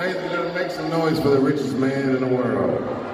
Ladies and gentlemen, make some noise for the richest man in the world.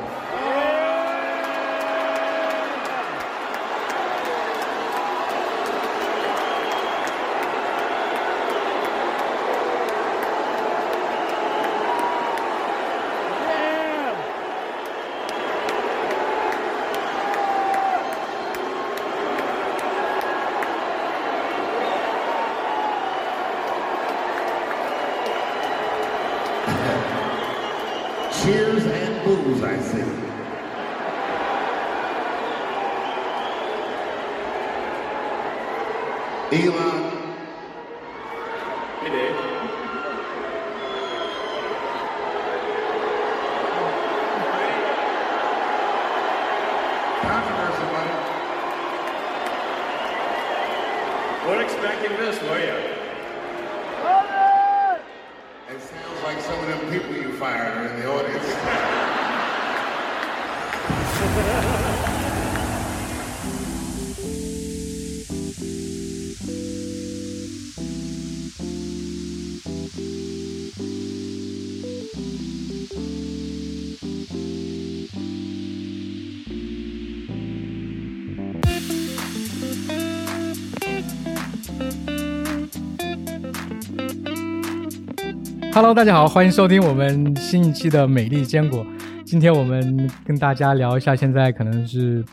Hello，大家好，欢迎收听我们新一期的《美丽坚果》。今天我们跟大家聊一下，现在可能是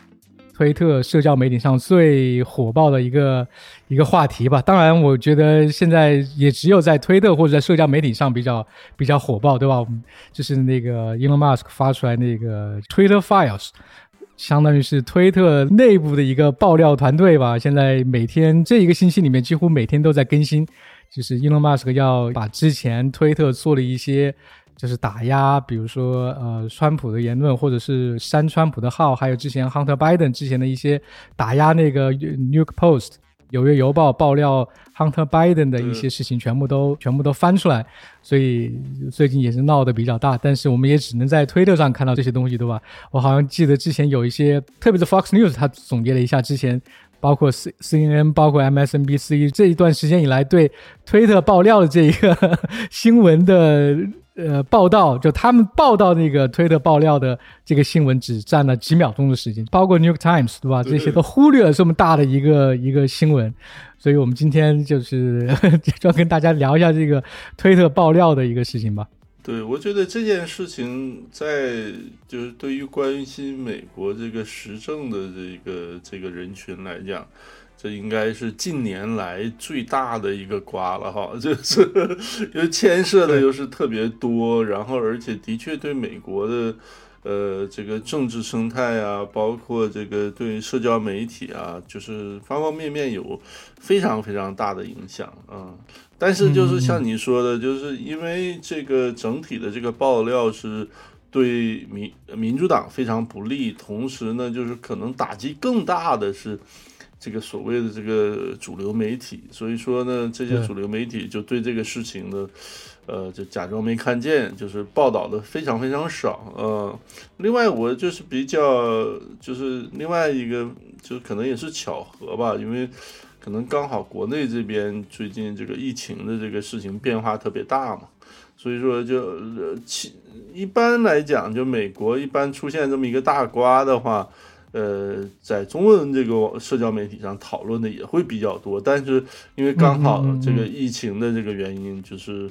推特社交媒体上最火爆的一个一个话题吧。当然，我觉得现在也只有在推特或者在社交媒体上比较比较火爆，对吧？就是那个 Elon Musk 发出来那个 Twitter Files。相当于是推特内部的一个爆料团队吧，现在每天这一个星期里面，几乎每天都在更新。就是 Elon Musk 要把之前推特做了一些就是打压，比如说呃川普的言论，或者是删川普的号，还有之前 Hunter Biden 之前的一些打压那个 New York Post 纽约邮报爆料 Hunter Biden 的一些事情，全部都全部都翻出来，所以最近也是闹得比较大。但是我们也只能在推特上看到这些东西，对吧？我好像记得之前有一些，特别是 Fox News，他总结了一下之前。包括 C C N N，包括 M S N B C 这一段时间以来对推特爆料的这一个 新闻的呃报道，就他们报道那个推特爆料的这个新闻只占了几秒钟的时间，包括 New York Times 对吧？这些都忽略了这么大的一个一个新闻，所以我们今天就是 就要跟大家聊一下这个推特爆料的一个事情吧。对，我觉得这件事情在就是对于关心美国这个时政的这个这个人群来讲，这应该是近年来最大的一个瓜了哈，就是因为牵涉的又是特别多，然后而且的确对美国的呃这个政治生态啊，包括这个对社交媒体啊，就是方方面面有非常非常大的影响啊。但是就是像你说的，就是因为这个整体的这个爆料是对民民主党非常不利，同时呢，就是可能打击更大的是这个所谓的这个主流媒体，所以说呢，这些主流媒体就对这个事情呢，呃，就假装没看见，就是报道的非常非常少。呃，另外我就是比较就是另外一个，就可能也是巧合吧，因为。可能刚好国内这边最近这个疫情的这个事情变化特别大嘛，所以说就呃，其一般来讲，就美国一般出现这么一个大瓜的话，呃，在中文这个社交媒体上讨论的也会比较多。但是因为刚好这个疫情的这个原因，就是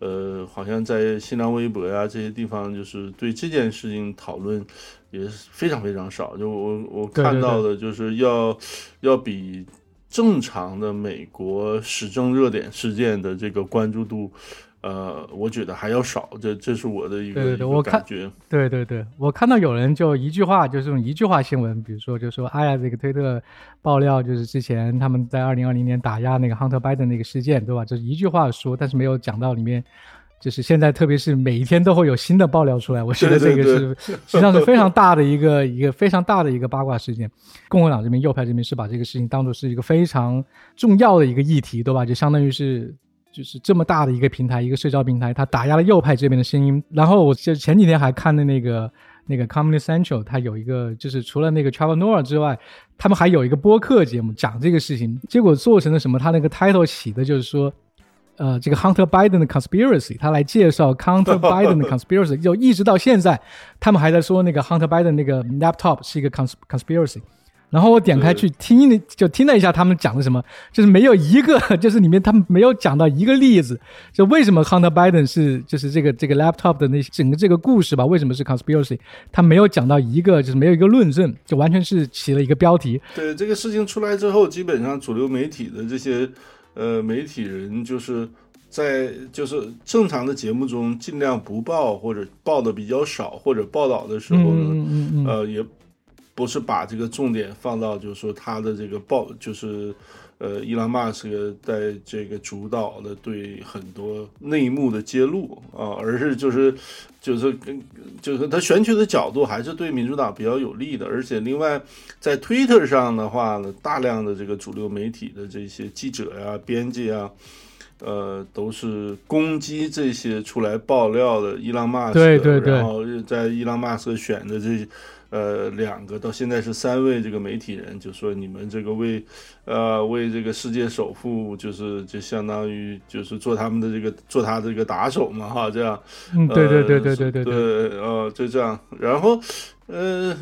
呃，好像在新浪微博呀这些地方，就是对这件事情讨论也是非常非常少。就我我看到的就是要要比。正常的美国时政热点事件的这个关注度，呃，我觉得还要少。这这是我的一个感觉。对对对，我看到有人就一句话，就是用一句话新闻，比如说就说，哎呀，这个推特爆料就是之前他们在二零二零年打压那个 Hunter Biden 那个事件，对吧？就是一句话说，但是没有讲到里面。就是现在，特别是每一天都会有新的爆料出来，我觉得这个是实际上是 非常大的一个一个非常大的一个八卦事件。共和党这边右派这边是把这个事情当做是一个非常重要的一个议题，对吧？就相当于是就是这么大的一个平台，一个社交平台，它打压了右派这边的声音。然后我就前几天还看的那个那个 Comedy Central，它有一个就是除了那个 Travel Noah 之外，他们还有一个播客节目讲这个事情。结果做成了什么？他那个 title 起的就是说。呃这个 Hunter Biden 的 conspiracy，他来介绍 Hunter Biden 的 conspiracy，就一直到现在，他们还在说那个 Hunter Biden 那个 laptop 是一个 cons conspiracy。然后我点开去听了，就听了一下他们讲的什么，就是没有一个，就是里面他们没有讲到一个例子，就为什么 Hunter Biden 是就是这个这个 laptop 的那整个这个故事吧，为什么是 conspiracy，他没有讲到一个，就是没有一个论证，就完全是起了一个标题。对这个事情出来之后，基本上主流媒体的这些呃媒体人，就是在就是正常的节目中尽量不报或者报的比较少，或者报道的时候呢，嗯嗯嗯呃也。不是把这个重点放到，就是说他的这个报，就是呃，伊朗马斯克在这个主导的对很多内幕的揭露啊，而是就是就是跟就是他选取的角度还是对民主党比较有利的，而且另外在 Twitter 上的话呢，大量的这个主流媒体的这些记者呀、编辑啊，呃，都是攻击这些出来爆料的伊朗马斯克，对对对然后在伊朗马斯克选的这。呃，两个到现在是三位这个媒体人，就说你们这个为，呃，为这个世界首富，就是就相当于就是做他们的这个做他的这个打手嘛，哈，这样。嗯，对对对对对对对，呃，就这样。然后，呃，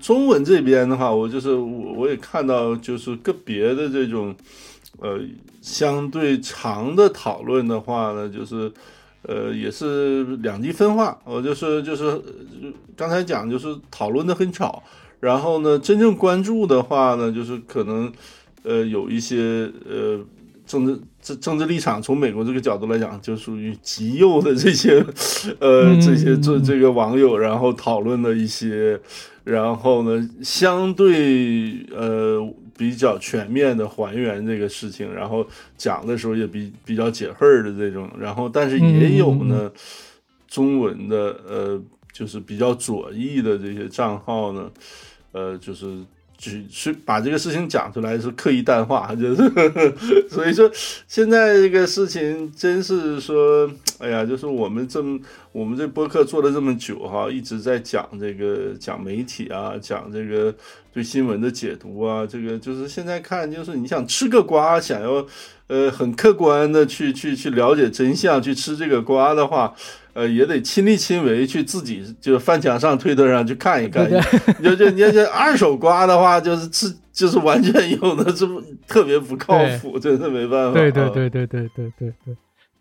中文这边的话，我就是我我也看到，就是个别的这种，呃，相对长的讨论的话呢，就是。呃，也是两极分化。我就是就是刚才讲，就是讨论的很吵。然后呢，真正关注的话呢，就是可能呃有一些呃政治政政治立场，从美国这个角度来讲，就属于极右的这些呃这些这这个网友，然后讨论的一些，然后呢，相对呃。比较全面的还原这个事情，然后讲的时候也比比较解恨的这种，然后但是也有呢，中文的呃，就是比较左翼的这些账号呢，呃，就是只是把这个事情讲出来是刻意淡化，就是 所以说现在这个事情真是说，哎呀，就是我们这么我们这播客做了这么久哈，一直在讲这个讲媒体啊，讲这个。对新闻的解读啊，这个就是现在看，就是你想吃个瓜，想要呃很客观的去去去了解真相，去吃这个瓜的话，呃也得亲力亲为去自己就翻墙上推特上去看一看。就就你要这二手瓜的话，就是吃就是完全有的这么特别不靠谱，真的没办法。对对对对对对对对。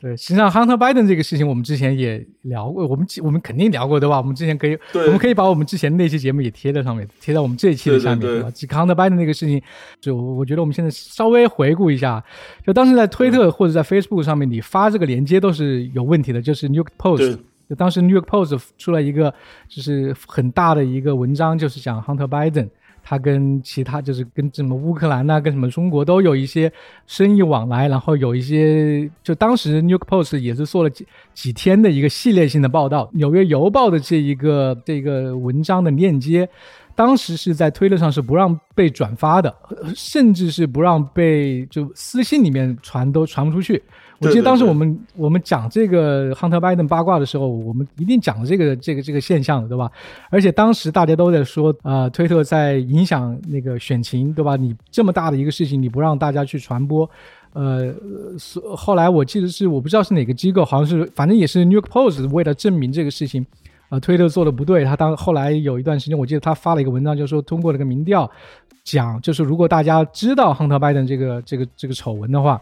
对，实际上 Hunter Biden 这个事情，我们之前也聊过，我们我们肯定聊过，对吧？我们之前可以，我们可以把我们之前那期节目也贴在上面，贴在我们这一期的下面，对吧？Hunter Biden 那个事情，就我觉得我们现在稍微回顾一下，就当时在推特或者在 Facebook 上面，你发这个链接都是有问题的，就是 New York Post，就当时 New York Post 出了一个就是很大的一个文章，就是讲 Hunter Biden。他跟其他就是跟什么乌克兰呐，跟什么中国都有一些生意往来，然后有一些就当时 New York Post 也是做了几几天的一个系列性的报道，纽约邮报的这一个这个文章的链接，当时是在推特上是不让被转发的，甚至是不让被就私信里面传都传不出去。我记得当时我们我们讲这个 Hunter Biden 八卦的时候，我们一定讲了这个这个这个现象的，对吧？而且当时大家都在说，呃，推特在影响那个选情，对吧？你这么大的一个事情，你不让大家去传播，呃，后来我记得是我不知道是哪个机构，好像是反正也是 New York Post 为了证明这个事情，呃，推特做的不对，他当后来有一段时间，我记得他发了一个文章，就是说通过了个民调，讲就是如果大家知道 Hunter Biden 这个这个这个丑闻的话。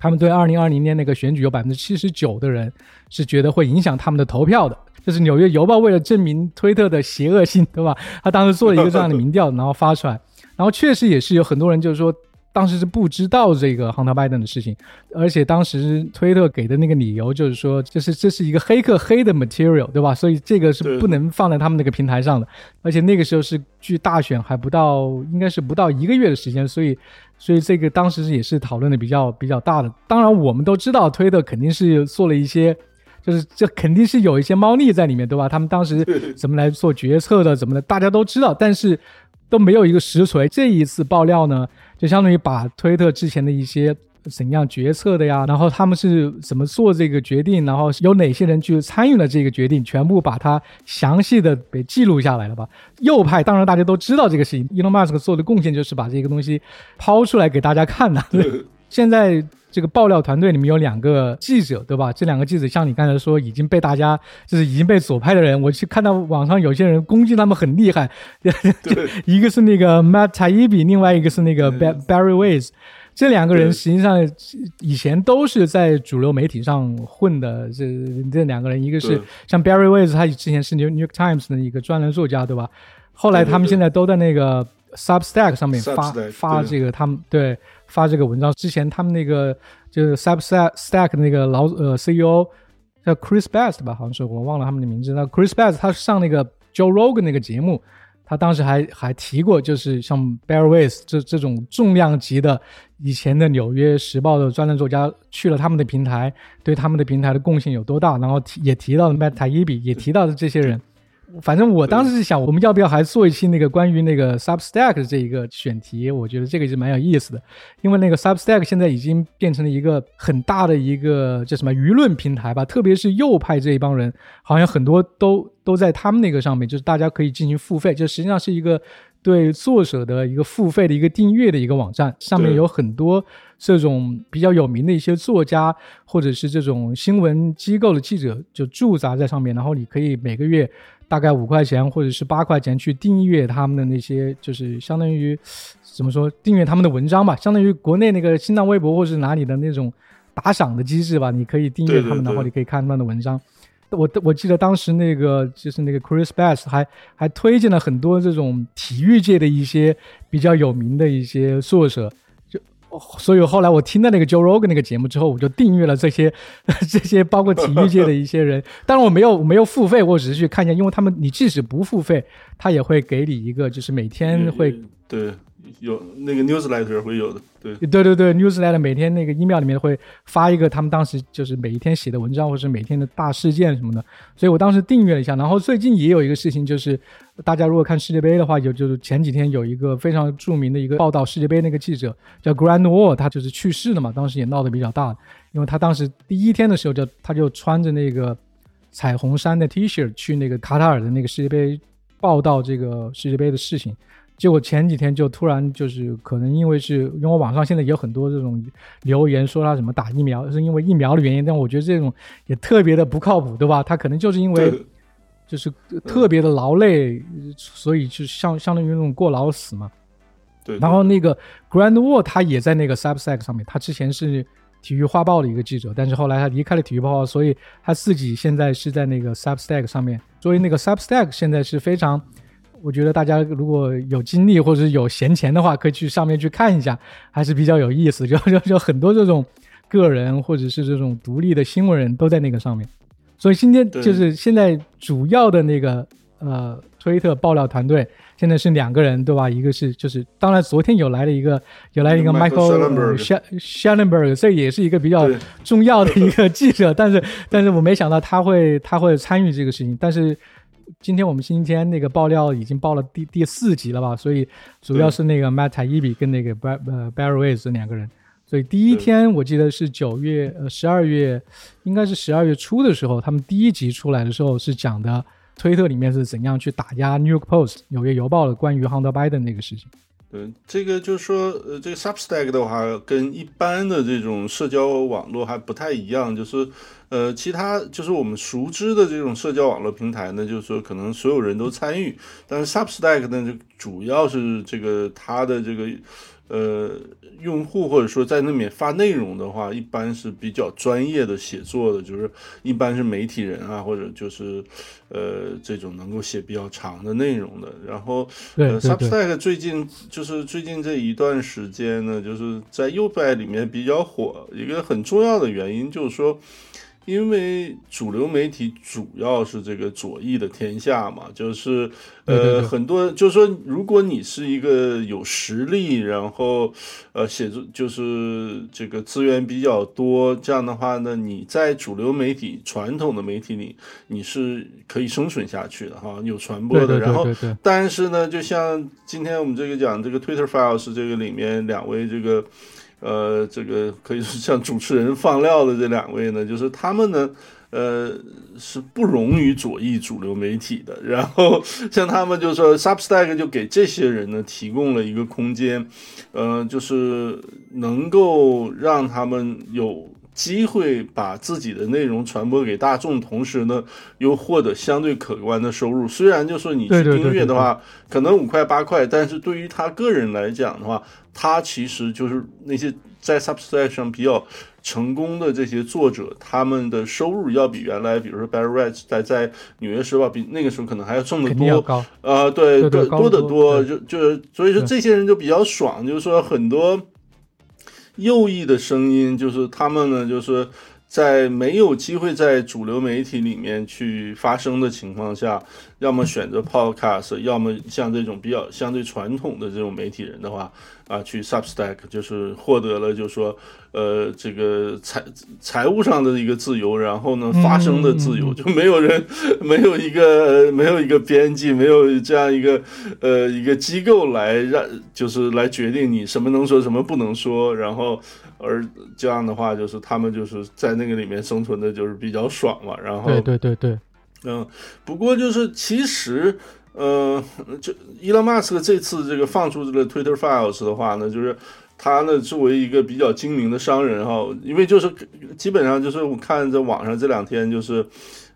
他们对二零二零年那个选举有百分之七十九的人是觉得会影响他们的投票的，这是《纽约邮报》为了证明推特的邪恶性，对吧？他当时做了一个这样的民调，然后发出来，然后确实也是有很多人就是说。当时是不知道这个 Hunter Biden 的事情，而且当时推特给的那个理由就是说，就是这是一个黑客黑的 material，对吧？所以这个是不能放在他们那个平台上的。而且那个时候是距大选还不到，应该是不到一个月的时间，所以，所以这个当时也是讨论的比较比较大的。当然，我们都知道推特肯定是做了一些，就是这肯定是有一些猫腻在里面，对吧？他们当时怎么来做决策的，怎么的，大家都知道，但是都没有一个实锤。这一次爆料呢？就相当于把推特之前的一些怎样决策的呀，然后他们是怎么做这个决定，然后有哪些人去参与了这个决定，全部把它详细的给记录下来了吧？右派当然大家都知道这个事情，伊隆马斯克做的贡献就是把这个东西抛出来给大家看的。对现在这个爆料团队里面有两个记者，对吧？这两个记者像你刚才说，已经被大家就是已经被左派的人，我去看到网上有些人攻击他们很厉害，对，一个是那个 Matt Taibbi，另外一个是那个 Ba- Barry Weiss。这两个人实际上以前都是在主流媒体上混的，这这两个人，一个是像 Barry Weiss，他之前是 New New York Times 的一个专栏作家，对吧？后来他们现在都在那个 Substack 上面发发这个他们对发这个文章。之前他们那个就是 Substack 那个老呃 CEO 叫 Chris Best 吧，好像是我忘了他们的名字。那 Chris Best 他上那个 Joe Rogan 那个节目，他当时还还提过，就是像 Bear Weiss 这这种重量级的以前的《纽约时报》的专栏作家去了他们的平台，对他们的平台的贡献有多大，然后提也提到了 Matt Taibbi，也提到了这些人。反正我当时是想，我们要不要还做一期那个关于那个 Substack 的这一个选题？我觉得这个是蛮有意思的，因为那个 Substack 现在已经变成了一个很大的一个叫什么舆论平台吧，特别是右派这一帮人，好像很多都都在他们那个上面，就是大家可以进行付费，就实际上是一个对作者的一个付费的一个订阅的一个网站，上面有很多这种比较有名的一些作家，或者是这种新闻机构的记者就驻扎在上面，然后你可以每个月大概五块钱或者是八块钱去订阅他们的那些，就是相当于怎么说订阅他们的文章吧，相当于国内那个新浪微博或是哪里的那种打赏的机制吧，你可以订阅他们，然后你可以看他们的文章。我我记得当时那个就是那个 Chris Bass 还还推荐了很多这种体育界的一些比较有名的一些作者，所以后来我听到那个 Joe Rogan 那个节目之后，我就订阅了这些 这些包括体育界的一些人。当然我没有我没有付费，我只是去看一下，因为他们你即使不付费，他也会给你一个就是每天会对有那个 newsletter 会有的，对对对对，newsletter 每天那个 email 里面会发一个他们当时就是每一天写的文章，或者是每天的大事件什么的，所以我当时订阅了一下。然后最近也有一个事情，就是大家如果看世界杯的话，有就是前几天有一个非常著名的一个报道世界杯那个记者叫 Grant Wall，他就是去世了嘛，当时也闹得比较大，因为他当时第一天的时候就他就穿着那个彩虹衫的 T 恤去那个卡塔尔的那个世界杯报道这个世界杯的事情。结果前几天就突然就是可能因为是因为网上现在也有很多这种留言说他什么打疫苗是因为疫苗的原因，但我觉得这种也特别的不靠谱，对吧？他可能就是因为就是特别的劳累，所以就相相当于那种过劳死嘛。对。然后那个 Grand Wall 他也在那个 Substack 上面，他之前是体育画报的一个记者，但是后来他离开了体育报，所以他自己现在是在那个 Substack 上面，所以那个 Substack 现在是非常。我觉得大家如果有精力或者是有闲钱的话，可以去上面去看一下，还是比较有意思。就 就就很多这种个人或者是这种独立的新闻人都在那个上面。所以今天就是现在主要的那个呃推特爆料团队现在是两个人对吧？一个是就是当然昨天有来了一个有来了一个 Michael Schellenberg，这也是一个比较重要的一个记者，但是但是我没想到他会他会参与这个事情，但是。今天我们星期天那个爆料已经爆了第第四集了吧？所以主要是那个 Matt Taibbi 跟那个 Bar 呃 Barry Weiss 两个人。所以第一天我记得是九月呃十二月，应该是十二月初的时候，他们第一集出来的时候是讲的推特里面是怎样去打压 New York Post 纽约邮报的关于 Hunter Biden 那个事情。对，这个就是说，呃，这个 Substack 的话，跟一般的这种社交网络还不太一样，就是，呃，其他就是我们熟知的这种社交网络平台呢，就是说可能所有人都参与，但是 Substack 呢，就主要是这个它的这个，呃，用户或者说在那里面发内容的话，一般是比较专业的写作的，就是一般是媒体人啊，或者就是，呃，这种能够写比较长的内容的，然后。呃，，Substack 最近就是最近这一段时间呢，就是在右派里面比较火。一个很重要的原因就是说，因为主流媒体主要是这个左翼的天下嘛，就是呃很多就是说，如果你是一个有实力，然后呃写作就是这个资源比较多，这样的话呢，你在主流媒体传统的媒体里，你是可以生存下去的哈，有传播的，然后但是呢，就像今天我们这个讲这个 Twitter Files 这个里面两位这个呃这个可以说像主持人放料的这两位呢，就是他们呢呃，是不容于左翼主流媒体的。然后像他们就说，Substack 就给这些人呢提供了一个空间，呃，就是能够让他们有机会把自己的内容传播给大众，同时呢又获得相对可观的收入。虽然就说你去订阅的话，可能五块八块，但是对于他个人来讲的话，他其实就是那些在 Substack 上比较。成功的这些作者，他们的收入要比原来，比如说 Barry Wright 在在《纽约时报》比那个时候可能还要挣得多，啊，对，多多得多，就就所以说这些人就比较爽，就是说很多右翼的声音，就是他们呢，就是在没有机会在主流媒体里面去发声的情况下，要么选择 Podcast，要么像这种比较相对传统的这种媒体人的话。啊，去 Substack 就是获得了，就是说，呃，这个财财务上的一个自由，然后呢，发声的自由，就没有人，没有一个，没有一个编辑，没有这样一个，呃，一个机构来让，就是来决定你什么能说，什么不能说，然后，而这样的话，就是他们就是在那个里面生存的，就是比较爽嘛。然后，对对对对，嗯，不过就是其实。呃，就伊隆马斯克这次这个放出这个 Twitter Files 的话呢，就是他呢作为一个比较精明的商人哈，因为就是基本上就是我看在网上这两天就是，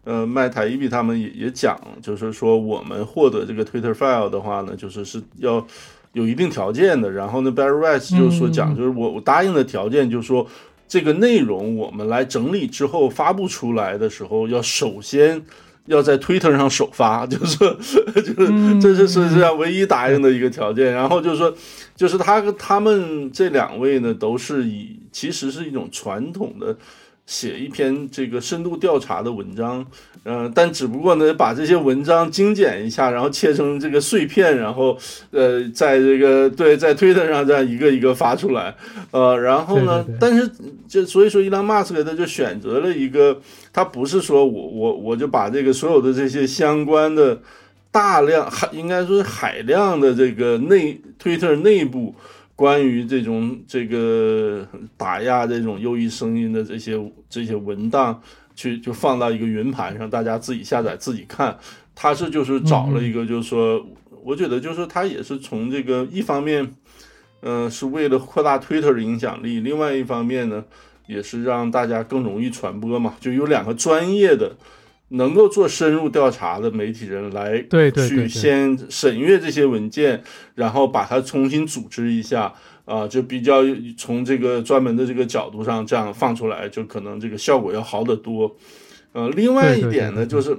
呃，麦塔伊比他们也也讲，就是说我们获得这个 Twitter File 的话呢，就是是要有一定条件的。然后呢，Barry Rice 就说讲，就是我我答应的条件就是说，这个内容我们来整理之后发布出来的时候，要首先。要在 Twitter 上首发，就是说，就是这是实际上唯一答应的一个条件。然后就是说，就是他他们这两位呢，都是以其实是一种传统的。写一篇这个深度调查的文章，嗯，但只不过呢，把这些文章精简一下，然后切成这个碎片，然后呃，在这个对在推特上这样一个一个发出来，呃，然后呢，但是就所以说，伊朗马斯克他就选择了一个，他不是说我我我就把这个所有的这些相关的大量海应该说是海量的这个内推特内部。关于这种这个打压这种右翼声音的这些这些文档，去就放到一个云盘上，大家自己下载自己看。他是就是找了一个，就是说，我觉得就是他也是从这个一方面，嗯，是为了扩大 Twitter 的影响力，另外一方面呢，也是让大家更容易传播嘛。就有两个专业的。能够做深入调查的媒体人来对去先审阅这些文件，然后把它重新组织一下啊，就比较从这个专门的这个角度上这样放出来，就可能这个效果要好得多。呃，另外一点呢，就是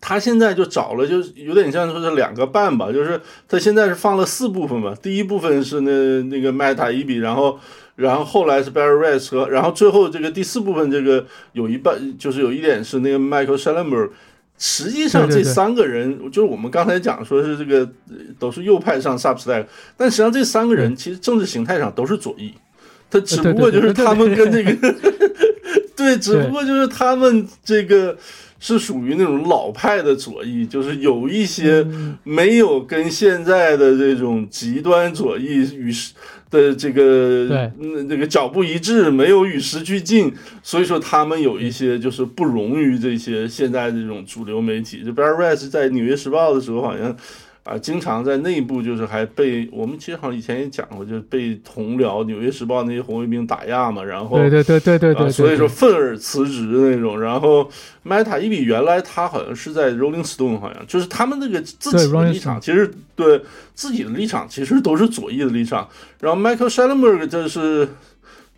他现在就找了，就有点像说是两个半吧，就是他现在是放了四部分嘛，第一部分是那那个 Meta 一笔，然后。然后后来是 Barry Rice 和，然后最后这个第四部分这个有一半就是有一点是那个 Michael Shellenberg，实际上这三个人就是我们刚才讲说是这个都是右派上 Substack，但实际上这三个人其实政治形态上都是左翼，他只不过就是他们跟这个 对，只不过就是他们这个是属于那种老派的左翼，就是有一些没有跟现在的这种极端左翼与时。的这个对，那个脚步一致，没有与时俱进，所以说他们有一些就是不容于这些现在这种主流媒体。就 Barry Rice 在《纽约时报》的时候，好像。啊，经常在内部就是还被我们其实好像以前也讲过，就是被同僚《纽约时报》那些红卫兵打压嘛，然后对对对对对对，所以说愤而辞职那种。然后 Meta 一比原来他好像是在 Rolling Stone，好像就是他们那个自己的立场，其实对自己的立场其实都是左翼的立场。然后 Michael Shellenberg 这是。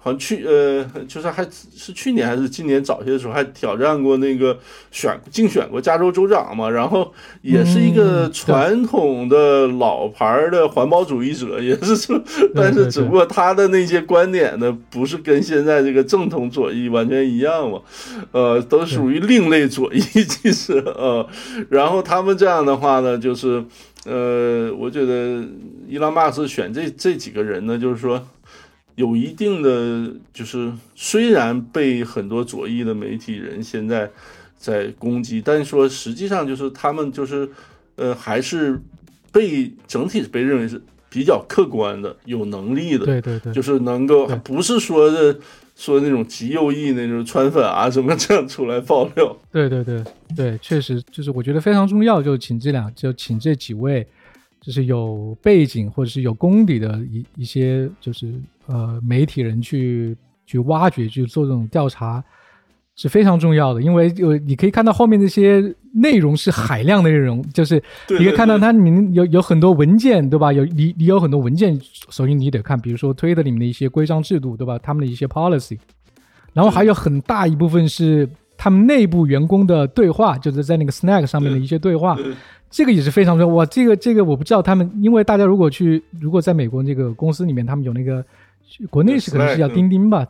好像去呃，就是还是去年还是今年早些的时候，还挑战过那个选竞选过加州州长嘛，然后也是一个传统的老牌的环保主义者，也是说，但是只不过他的那些观点呢，不是跟现在这个正统左翼完全一样嘛，呃，都属于另类左翼，其实呃，然后他们这样的话呢，就是呃，我觉得伊朗马斯选这这几个人呢，就是说。有一定的，就是虽然被很多左翼的媒体人现在在攻击，但是说实际上就是他们就是，呃，还是被整体被认为是比较客观的、有能力的，对对对，就是能够不是说的说那种极右翼那种川粉啊什么这样出来爆料。对对对对，确实就是我觉得非常重要，就请这两就请这几位，就是有背景或者是有功底的一一些就是呃媒体人去去挖掘去做这种调查是非常重要的，因为有你可以看到后面那些内容是海量的内容，就是你可以看到它里面有有很多文件，对吧？有你你有很多文件，首先你得看，比如说推特里面的一些规章制度，对吧？他们的一些 policy，然后还有很大一部分是他们内部员工的对话，就是在那个 Snack 上面的一些对话，对这个也是非常重要。哇，这个这个我不知道他们，因为大家如果去如果在美国这个公司里面，他们有那个国内是可能是叫钉钉吧，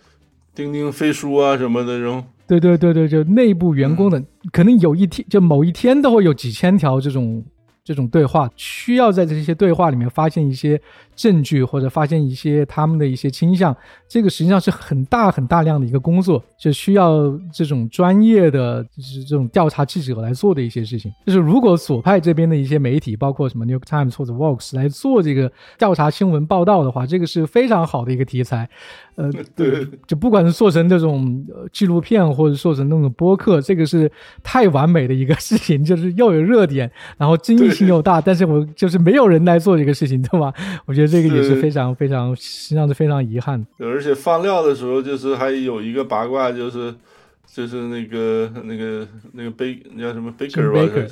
钉钉飞书啊什么的这种，对对对对，就内部员工的，可能有一天就某一天都会有几千条这种这种对话，需要在这些对话里面发现一些证据或者发现一些他们的一些倾向，这个实际上是很大很大量的一个工作，就需要这种专业的就是这种调查记者来做的一些事情。就是如果左派这边的一些媒体，包括什么 New York Times 或者 Vox 来做这个调查新闻报道的话，这个是非常好的一个题材。呃，对，就不管是做成这种呃纪录片，或者做成那种播客，这个是太完美的一个事情，就是又有热点，然后争议性又大，但是我就是没有人来做这个事情，对吧？我觉得这个也是非常非常，实际上是非常遗憾的。而且放料的时候，就是还有一个八卦，就是就是那个那个那个贝叫什么 Baker 吧 Baker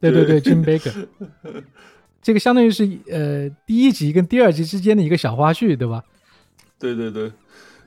对对对，Jim Baker，这个相当于是呃第一集跟第二集之间的一个小花絮，对吧？对对对，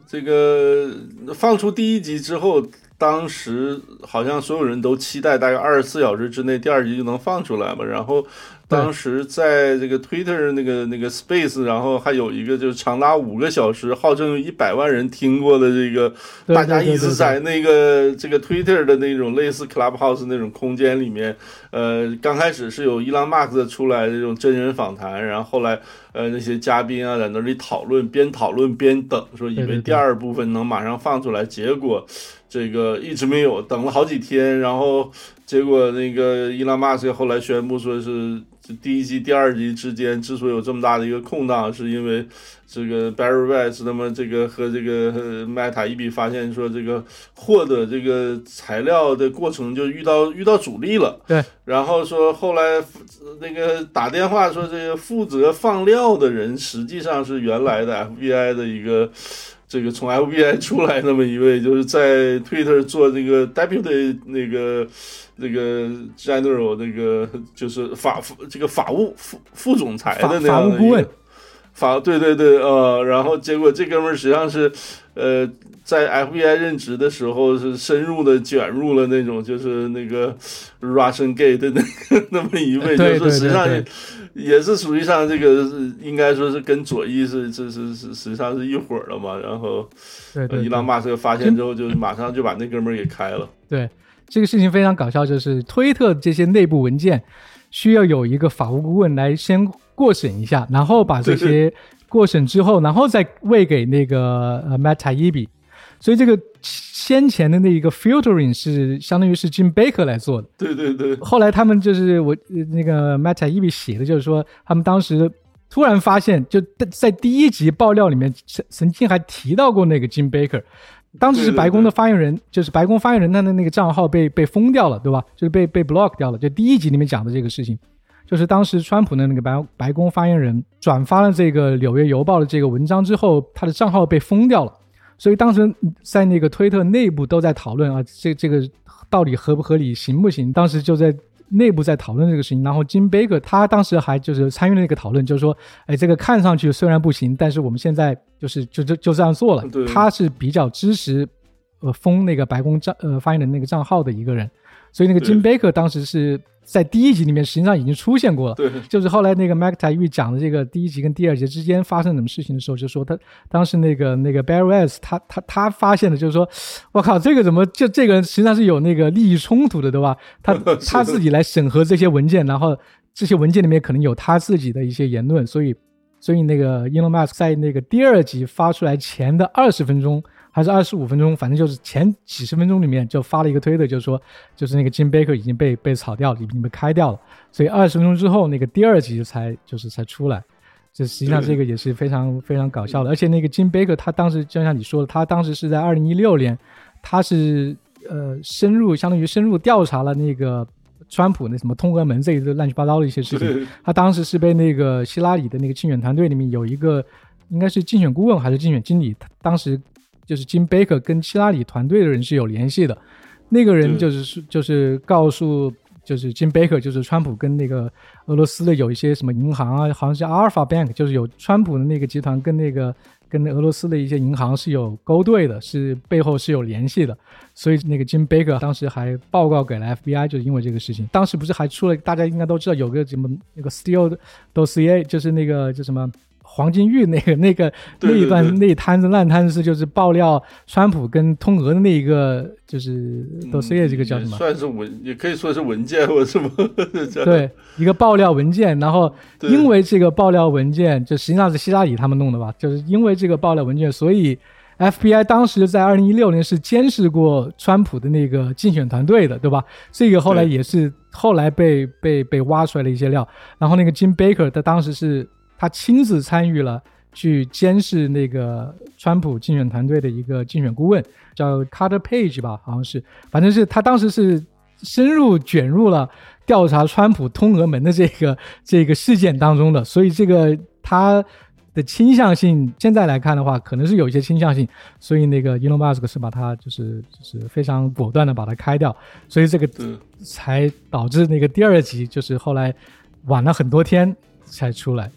这个放出第一集之后，当时好像所有人都期待大概二十四小时之内第二集就能放出来嘛。然后当时在这个 Twitter 那个那个 Space，然后还有一个就是长达五个小时，号称有一百万人听过的这个，大家一直在那个这个 Twitter 的那种类似 Clubhouse 那种空间里面，呃，刚开始是有伊朗马克出来的这种真人访谈，然后后来呃那些嘉宾啊在那里讨论，边讨论边等，说以为第二部分能马上放出来，结果这个一直没有，等了好几天，然后结果那个伊拉马斯后来宣布说是这第一集、第二集之间之所以有这么大的一个空档，是因为这个 Barry Weiss 那么这个和这个呃麦塔一比发现说这个获得这个材料的过程就遇到遇到阻力了，对，然后说后来呃那个打电话说这个负责放料的人实际上是原来的 FBI 的一个。这个从 FBI 出来那么一位，就是在 Twitter 做这个 deputy 那个那个 general 那个就是法这个法务副副总裁的那样的一个法对对对呃，然后结果这哥们儿实际上是呃在 FBI 任职的时候是深入的卷入了那种就是那个 Russian Gate 的那个那么一位，对就是实际上对也 也是属于上这个是应该说是跟左翼是是是是实际上是一伙儿的嘛，然后对伊朗马斯克发现之后就马上就把那哥们儿给开了。对，这个事情非常搞笑，就是推特这些内部文件需要有一个法务顾问来先过审一下，然后把这些过审之后，然后再喂给那个呃 Taibbi。所以这个先前的那一个 filtering 是相当于是 Jim Baker 来做的。对对对后来他们就是我呃那个 Matt Taibbi 写的，就是说他们当时突然发现，就在在第一集爆料里面曾曾经还提到过那个 Jim Baker。当时是白宫的发言人，就是白宫发言人他的那个账号被被封掉了，对吧？就是被被 block 掉了。就第一集里面讲的这个事情，就是当时川普的那个白白宫发言人转发了这个《纽约邮报》的这个文章之后，他的账号被封掉了。所以当时在那个推特内部都在讨论啊，这这个到底合不合理，行不行？当时就在内部在讨论这个事情。然后金贝克他当时还就是参与了那个讨论，就是说，哎，这个看上去虽然不行，但是我们现在就是就就就这样做了。他是比较支持呃封那个白宫账呃发言人那个账号的一个人，所以那个金贝克当时是在第一集里面实际上已经出现过了。对就是后来那个 Mac 台玉讲的这个第一集跟第二集之间发生什么事情的时候，就说他当时那个那个 Barry Weiss 他他他发现的就是说，我靠，这个怎么就这个人实际上是有那个利益冲突的，对吧？他 他自己来审核这些文件，然后这些文件里面可能有他自己的一些言论，所以所以那个 Elon Musk 在那个第二集发出来前的二十分钟。还是二十五分钟，反正就是前几十分钟里面就发了一个推特，就是说，就是那个 Jim Baker 已经被被炒掉，已经被开掉了。所以二十分钟之后，那个第二集才就是才出来。这实际上这个也是非常非常搞笑的。而且那个金贝克他当时就像你说的，他当时是在二零一六年，他是呃深入相当于深入调查了那个川普那什么通俄门这一个乱七八糟的一些事情。他当时是被那个希拉里的那个竞选团队里面有一个应该是竞选顾问还是竞选经理，他当时就是金贝克跟希拉里团队的人是有联系的。那个人就是就是告诉。就是金贝克，就是川普跟那个俄罗斯的有一些什么银行啊，好像是阿尔法 Bank，就是有川普的那个集团跟那个跟俄罗斯的一些银行是有勾兑的，是背后是有联系的，所以那个金贝克当时还报告给了 FBI，就是因为这个事情，当时不是还出了，大家应该都知道有个什么那个 Steel Dossier，就是那个叫什么。黄金玉那个 那个那一段那摊子烂摊子就是爆料川普跟通俄的那一个就是都是这个叫什么？算是文也可以说是文件或者什么？对，一个爆料文件。然后因为这个爆料文件，就实际上是希拉里他们弄的吧？就是因为这个爆料文件，所以 FBI 当时在二零一六年是监视过川普的那个竞选团队的，对吧？这个后来也是后来被被被挖出来了一些料。然后那个 Jim Baker 他当时是。他亲自参与了去监视那个川普竞选团队的一个竞选顾问，叫 Carter Page 吧，好像是，反正是他当时是深入卷入了调查川普通俄门的这个这个事件当中的，所以这个他的倾向性现在来看的话，可能是有一些倾向性，所以那个 Elon Musk 是把他就是就是非常果断的把他开掉，所以这个才导致那个第二集就是后来晚了很多天才出来。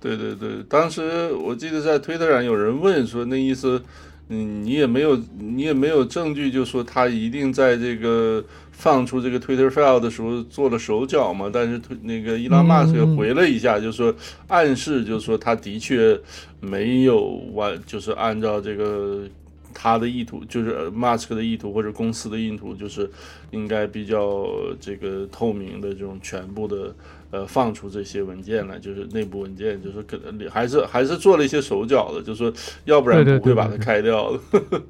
对对对，当时我记得在推特上有人问说，那意思，嗯，你也没有你也没有证据，就说他一定在这个放出这个 Twitter file 的时候做了手脚嘛？但是推那个伊拉马斯克回了一下，就说暗示，就说他的确没有完，就是按照这个他的意图，就是马斯克的意图或者公司的意图，就是应该比较这个透明的这种全部的。呃，放出这些文件来，就是内部文件，就是可能还是还是做了一些手脚的，就是说，要不然不会把它开掉的。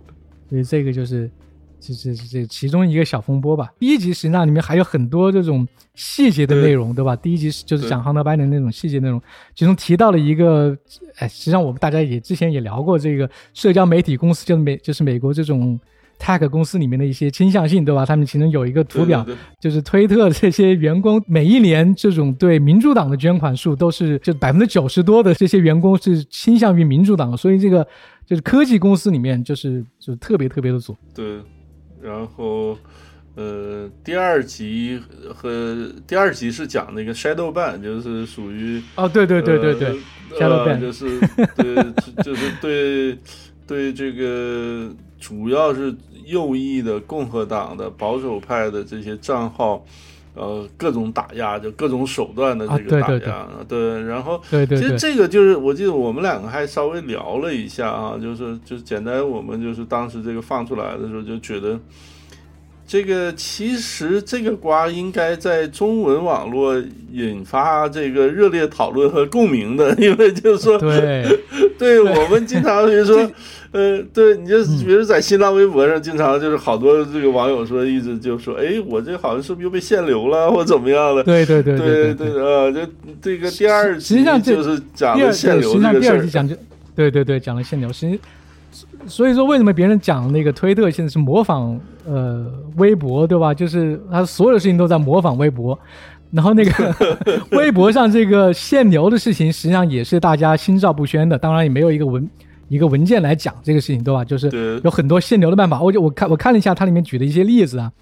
所以这个就是，这这这其中一个小风波吧。第一集实际上里面还有很多这种细节的内容，对吧？第一集就是讲亨德班的那种细节内容，其中提到了一个，哎，实际上我们大家也之前也聊过这个社交媒体公司，就是美就是美国这种。Tech 公司里面的一些倾向性，对吧？他们其中有一个图表，就是推特这些员工每一年这种对民主党的捐款数都是就百分之九十多的这些员工是倾向于民主党，所以这个就是科技公司里面就是就特别特别的足。对，然后呃，第二集和第二集是讲那个 Shadow Ban，就是属于哦，对对对对对，Shadow Ban 就是对，就是对对这个。主要是右翼的共和党的保守派的这些账号，呃，各种打压，就各种手段的这个打压，对，然后，对对，其实这个就是，我记得我们两个还稍微聊了一下啊，就是就是简单，我们就是当时这个放出来的时候就觉得。这个其实这个瓜应该在中文网络引发这个热烈讨论和共鸣的，因为就是说，对，对我们经常就是说，呃，对，你就比如在新浪微博上，经常就是好多这个网友说，一直就说，哎，我这好像是不是又被限流了，或怎么样了？对对对对对呃，这这个第二实际上就是讲了限流这个事儿，对对对，讲了限流，实际。所以说，为什么别人讲那个推特现在是模仿呃微博，对吧？就是他所有的事情都在模仿微博，然后那个 微博上这个限流的事情，实际上也是大家心照不宣的。当然也没有一个文一个文件来讲这个事情，对吧？就是有很多限流的办法。我就我看我看了一下它里面举的一些例子啊，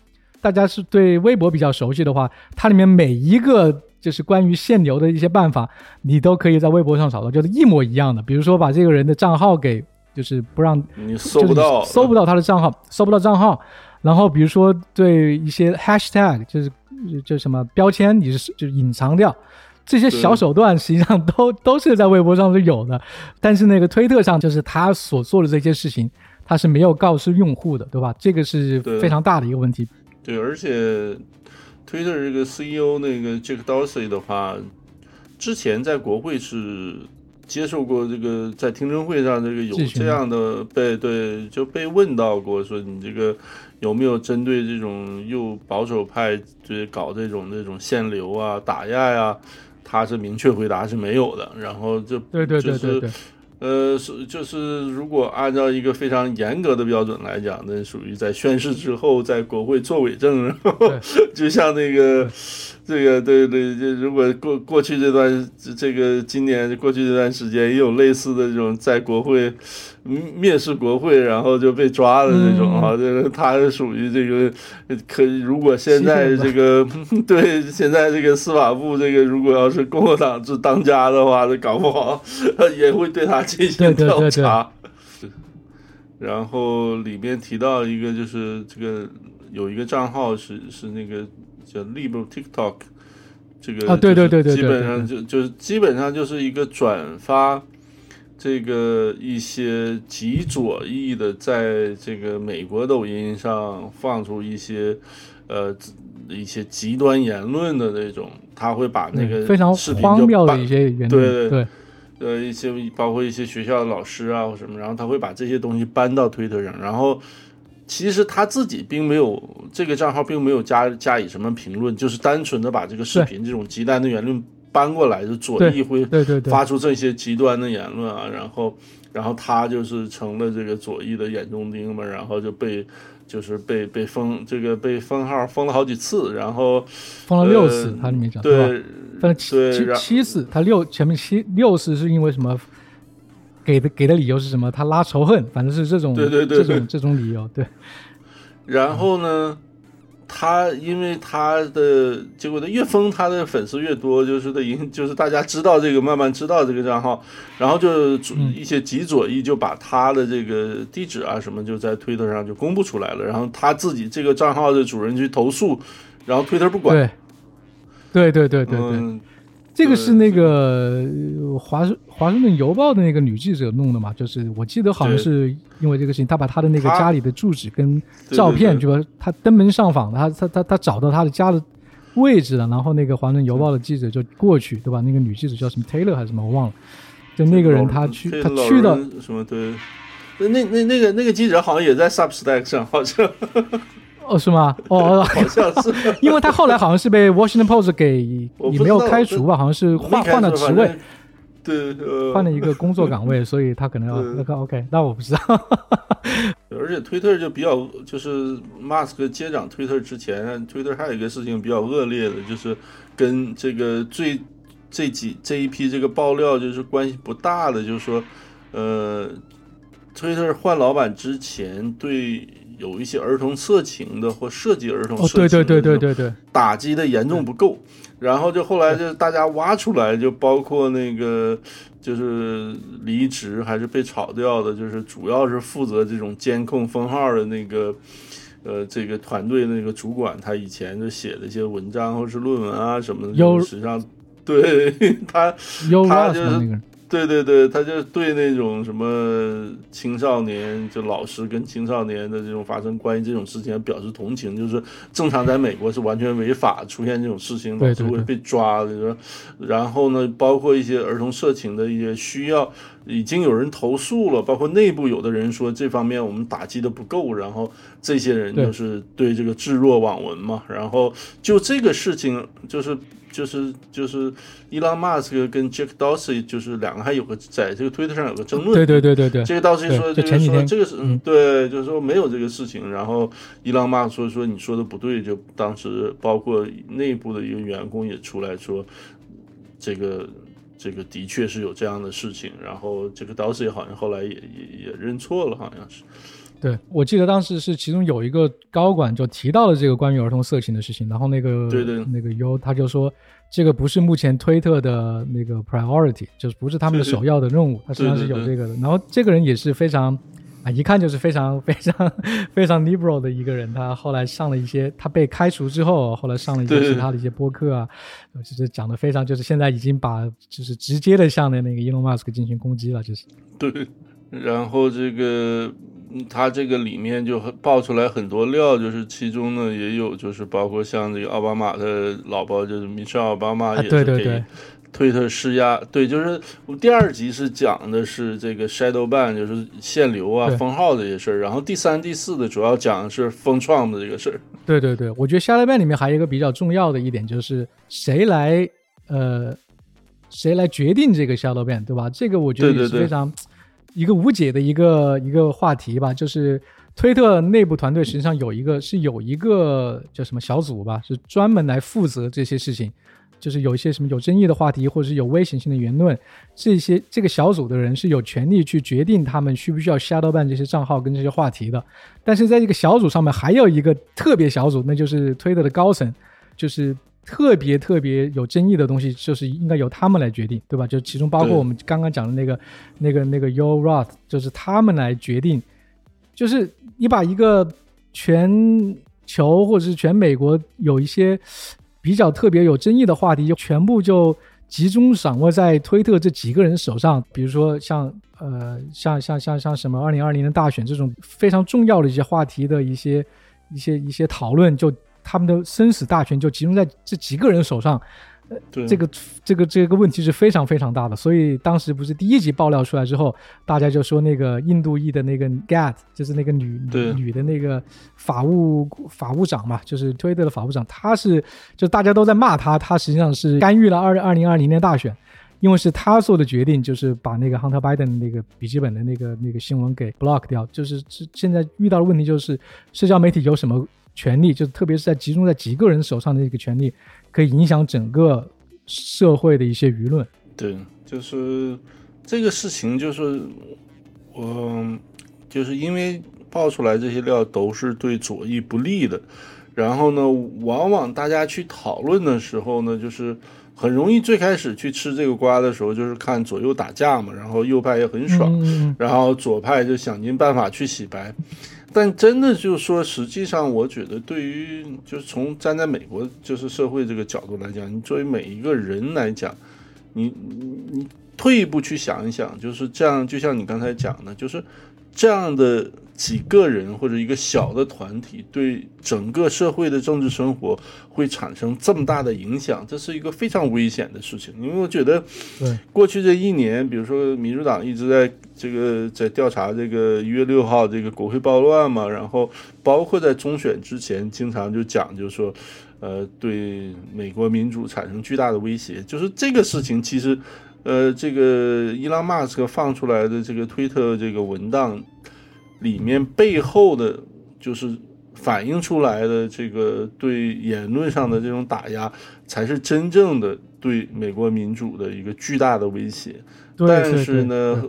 大家是对微博比较熟悉的话，它里面每一个就是关于限流的一些办法，你都可以在微博上找到，就是一模一样的。比如说把这个人的账号给。就是不让你搜不到，搜不到他的账号，搜不到账号。然后比如说对一些 hashtag，就是就什么标签，你是就隐藏掉。这些小手段实际上都都是在微博上是有的，但是那个推特上就是他所做的这些事情，他是没有告知用户的，对吧？这个是非常大的一个问题。对，而且推特这个 CEO 那个 Jack Dorsey 的话，之前在国会是。接受过这个，在听证会上，这个有这样的被对就被问到过，说你这个有没有针对这种右保守派，就是搞这种那种限流啊、打压呀，他是明确回答是没有的。然后就对对对就是对对，呃，是就是如果按照一个非常严格的标准来讲，那属于在宣誓之后在国会作伪证，然后就像那个这个对对，就如果过过去这段这个今年过去这段时间也有类似的这种在国会嗯蔑视国会，然后就被抓的这种啊，这个他是属于这个可如果现在这个 对现在这个司法部这个如果要是共和党是当家的话，这搞不好 也会对他进行调查。是然后里面提到一个，就是这个有一个账号是是那个叫 Libro TikTok，这个啊对对对对基本上就就是基本上就是一个转发这个一些极左翼的，在这个美国抖音上放出一些呃一些极端言论的那种，他会把那个嗯非常荒谬的一些言对对，对呃一些包括一些学校的老师啊或什么，然后他会把这些东西搬到推特上，然后其实他自己并没有这个账号并没有加加以什么评论，就是单纯的把这个视频这种极端的言论搬过来，就左翼会发出这些极端的言论啊，然后然后他就是成了这个左翼的眼中钉嘛，然后就被就是被被封这个被封号封了好几次，然后封了六次呃，它里面讲对吧？对分了七七次，他六前面七六次是因为什么？给的给的理由是什么？他拉仇恨，反正是这种对对对对这种这种理由，对。然后呢，他因为他的结果，他越封他的粉丝越多，就是他影，就是大家知道这个，慢慢知道这个账号，然后就一些极左翼就把他的这个地址啊什么就在推特上就公布出来了，然后他自己这个账号的主人去投诉，然后推特不管，对。对对对对对，嗯，这个是那个呃华盛华盛顿邮报的那个女记者弄的嘛？就是我记得好像是因为这个事情，她把她的那个家里的住址跟照片，对就说她登门上访，她她她她找到她的家的位置了，然后那个华盛顿邮报的记者就过去，对吧？那个女记者叫什么 Taylor 还是什么，我忘了。就那个人他去他去的什么对。那那那那个那个记者好像也在 Substack 上，好像哦是吗？哦哦，好像是，因为他后来好像是被 Washington Post 给也没有开除吧，好像是换换了职位。对，呃，换了一个工作岗位，所以他可能要 那个 OK，那我不知道。而且推特就比较，就是 Mask 接掌推特之前，推特还有一个事情比较恶劣的，就是跟这个最这几这一批这个爆料就是关系不大的，就是说，呃，推特换老板之前对有一些儿童色情的或涉及儿童哦，色情的对对对对对对，打击的严重不够，然后就后来就大家挖出来，就包括那个就是离职还是被炒掉的，就是主要是负责这种监控封号的那个。呃，这个团队那个主管，他以前就写的一些文章或是论文啊什么的，有实际上对 他他就是那个人，对对对，他就对那种什么青少年，就老师跟青少年的这种发生关系这种事情表示同情，就是正常在美国是完全违法，出现这种事情对对对老师会被抓的。就是然后呢，包括一些儿童色情的一些需要，已经有人投诉了，包括内部有的人说这方面我们打击的不够，然后这些人就是对这个置若罔闻嘛。然后就这个事情，就是就是就是伊朗马斯克跟 Jack Dorsey 就是两个还有个在这个推特上有个争论，对对对对对，这个倒是说，对就就是前几天说这个是，嗯嗯，对，就是说没有这个事情。然后伊朗马斯说说你说的不对，就当时包括内部的一个员工也出来说，这个这个的确是有这样的事情。然后这个 d o s 好像后来也也也认错了，好像是。对，我记得当时是其中有一个高管就提到了这个关于儿童色情的事情，然后那个对对。那个 U 他就说这个不是目前推特的那个 priority，就是不是他们的首要的任务，他实际上是有这个的。然后这个人也是非常啊，一看就是非常非常非常 liberal 的一个人，他后来上了一些，他被开除之后，后来上了一些其他的一些播客啊，呃就是讲的非常，就是现在已经把就是直接的向的那个 Elon Musk 进行攻击了，就是。对，然后这个嗯他这个里面就很爆出来很多料，就是其中呢也有就是包括像这个奥巴马的老婆就是米歇尔奥巴马啊也是给对对对。推特施压，对，就是我们第二集是讲的是这个 shadow ban，就是限流啊、封号这些事儿，然后第三、第四的主要讲的是封 Trump 的这个事儿。对对对，我觉得 Shadow Ban 里面还有一个比较重要的一点，就是谁来呃谁来决定这个 shadow ban，对吧？这个我觉得也是非常一个无解的一个一个话题吧。就是推特内部团队实际上有一个是有一个叫什么小组吧，是专门来负责这些事情。就是有一些什么有争议的话题，或者是有危险性的言论，这些这个小组的人是有权利去决定他们需不需要 shadow ban 这些账号跟这些话题的。但是在这个小组上面还有一个特别小组，那就是推特的高层，就是特别特别有争议的东西，就是应该由他们来决定，对吧？就其中包括我们刚刚讲的那个、那个、那个，Your Roth，就是他们来决定，就是你把一个全球或者是全美国有一些比较特别有争议的话题，全部就集中掌握在推特这几个人手上。比如说像呃像像像像什么二零二零的大选这种非常重要的一些话题的一些一些一些讨论，就他们的生死大权就集中在这几个人手上。呃这个这个这个问题是非常非常大的，所以当时不是第一集爆料出来之后，大家就说那个印度裔的那个 Gat，就是那个女女的那个法务法务长嘛，就是推特的法务长，他是就大家都在骂他，他实际上是干预了二二零二零年大选。因为是他做的决定，就是把那个 Hunter Biden 那个笔记本的那个那个新闻给 block 掉。就是现在遇到的问题就是，社交媒体有什么权利，就特别是在集中在几个人手上的这个权利，可以影响整个社会的一些舆论。对，就是这个事情，就是我就是因为爆出来这些料都是对左翼不利的，然后呢，往往大家去讨论的时候呢，就是很容易最开始去吃这个瓜的时候，就是看左右打架嘛，然后右派也很爽，嗯，然后左派就想尽办法去洗白，但真的就是说，实际上我觉得，对于就是从站在美国就是社会这个角度来讲，你作为每一个人来讲，你你你退一步去想一想，就是这样，就像你刚才讲的，就是这样的几个人或者一个小的团体，对整个社会的政治生活会产生这么大的影响，这是一个非常危险的事情。因为我觉得，过去这一年，比如说民主党一直在这个在调查这个一月六号这个国会暴乱嘛，然后包括在中选之前，经常就讲，就是说，呃，对美国民主产生巨大的威胁。就是这个事情，其实，呃，这个伊朗马斯克放出来的这个推特这个文档里面背后的，就是反映出来的这个对言论上的这种打压，才是真正的对美国民主的一个巨大的威胁。对但是呢，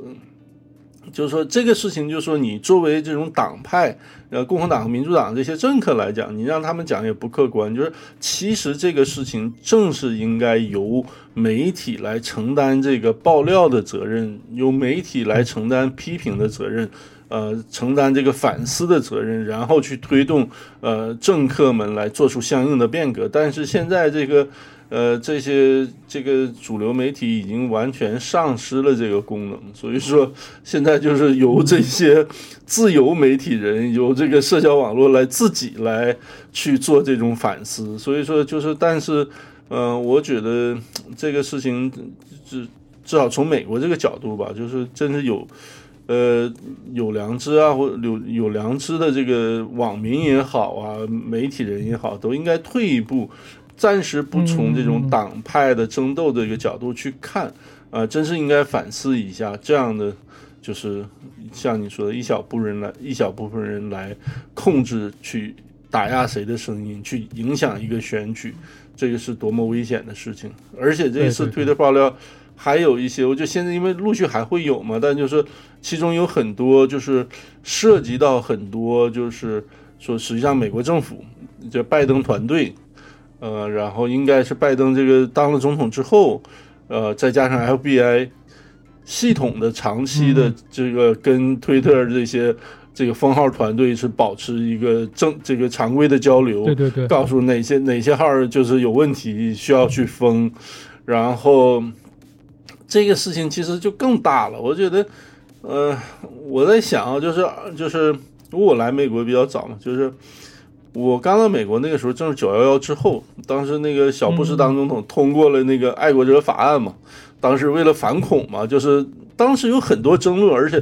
就是说这个事情，就是说你作为这种党派，呃，共和党和民主党这些政客来讲，你让他们讲也不客观。就是其实这个事情正是应该由媒体来承担这个爆料的责任，由媒体来承担批评的责任。呃，承担这个反思的责任，然后去推动呃政客们来做出相应的变革。但是现在这个呃这些这个主流媒体已经完全丧失了这个功能，所以说现在就是由这些自由媒体人，由这个社交网络来自己来去做这种反思。所以说就是，但是呃，我觉得这个事情至至少从美国这个角度吧，就是真是有。呃，有良知啊，或有有良知的这个网民也好啊，媒体人也好，都应该退一步，暂时不从这种党派的争斗的一个角度去看，啊、真是应该反思一下，这样的就是像你说的，一小部分人来，一小部分人来控制去打压谁的声音，去影响一个选举，这个是多么危险的事情。而且这一次推特爆料。还有一些，我就现在因为陆续还会有嘛，但就是其中有很多就是涉及到很多，就是说实际上美国政府就拜登团队，呃，然后应该是拜登这个当了总统之后，呃，再加上 FBI 系统的长期的这个跟推特这些这个封号团队是保持一个正这个常规的交流，对对对，告诉哪些哪些号就是有问题需要去封，然后这个事情其实就更大了。我觉得，呃，我在想啊，就是就是，因为我来美国比较早嘛，就是我刚到美国那个时候正是九幺幺之后，当时那个小布什当总统通过了那个爱国者法案嘛，当时为了反恐嘛，就是当时有很多争论，而且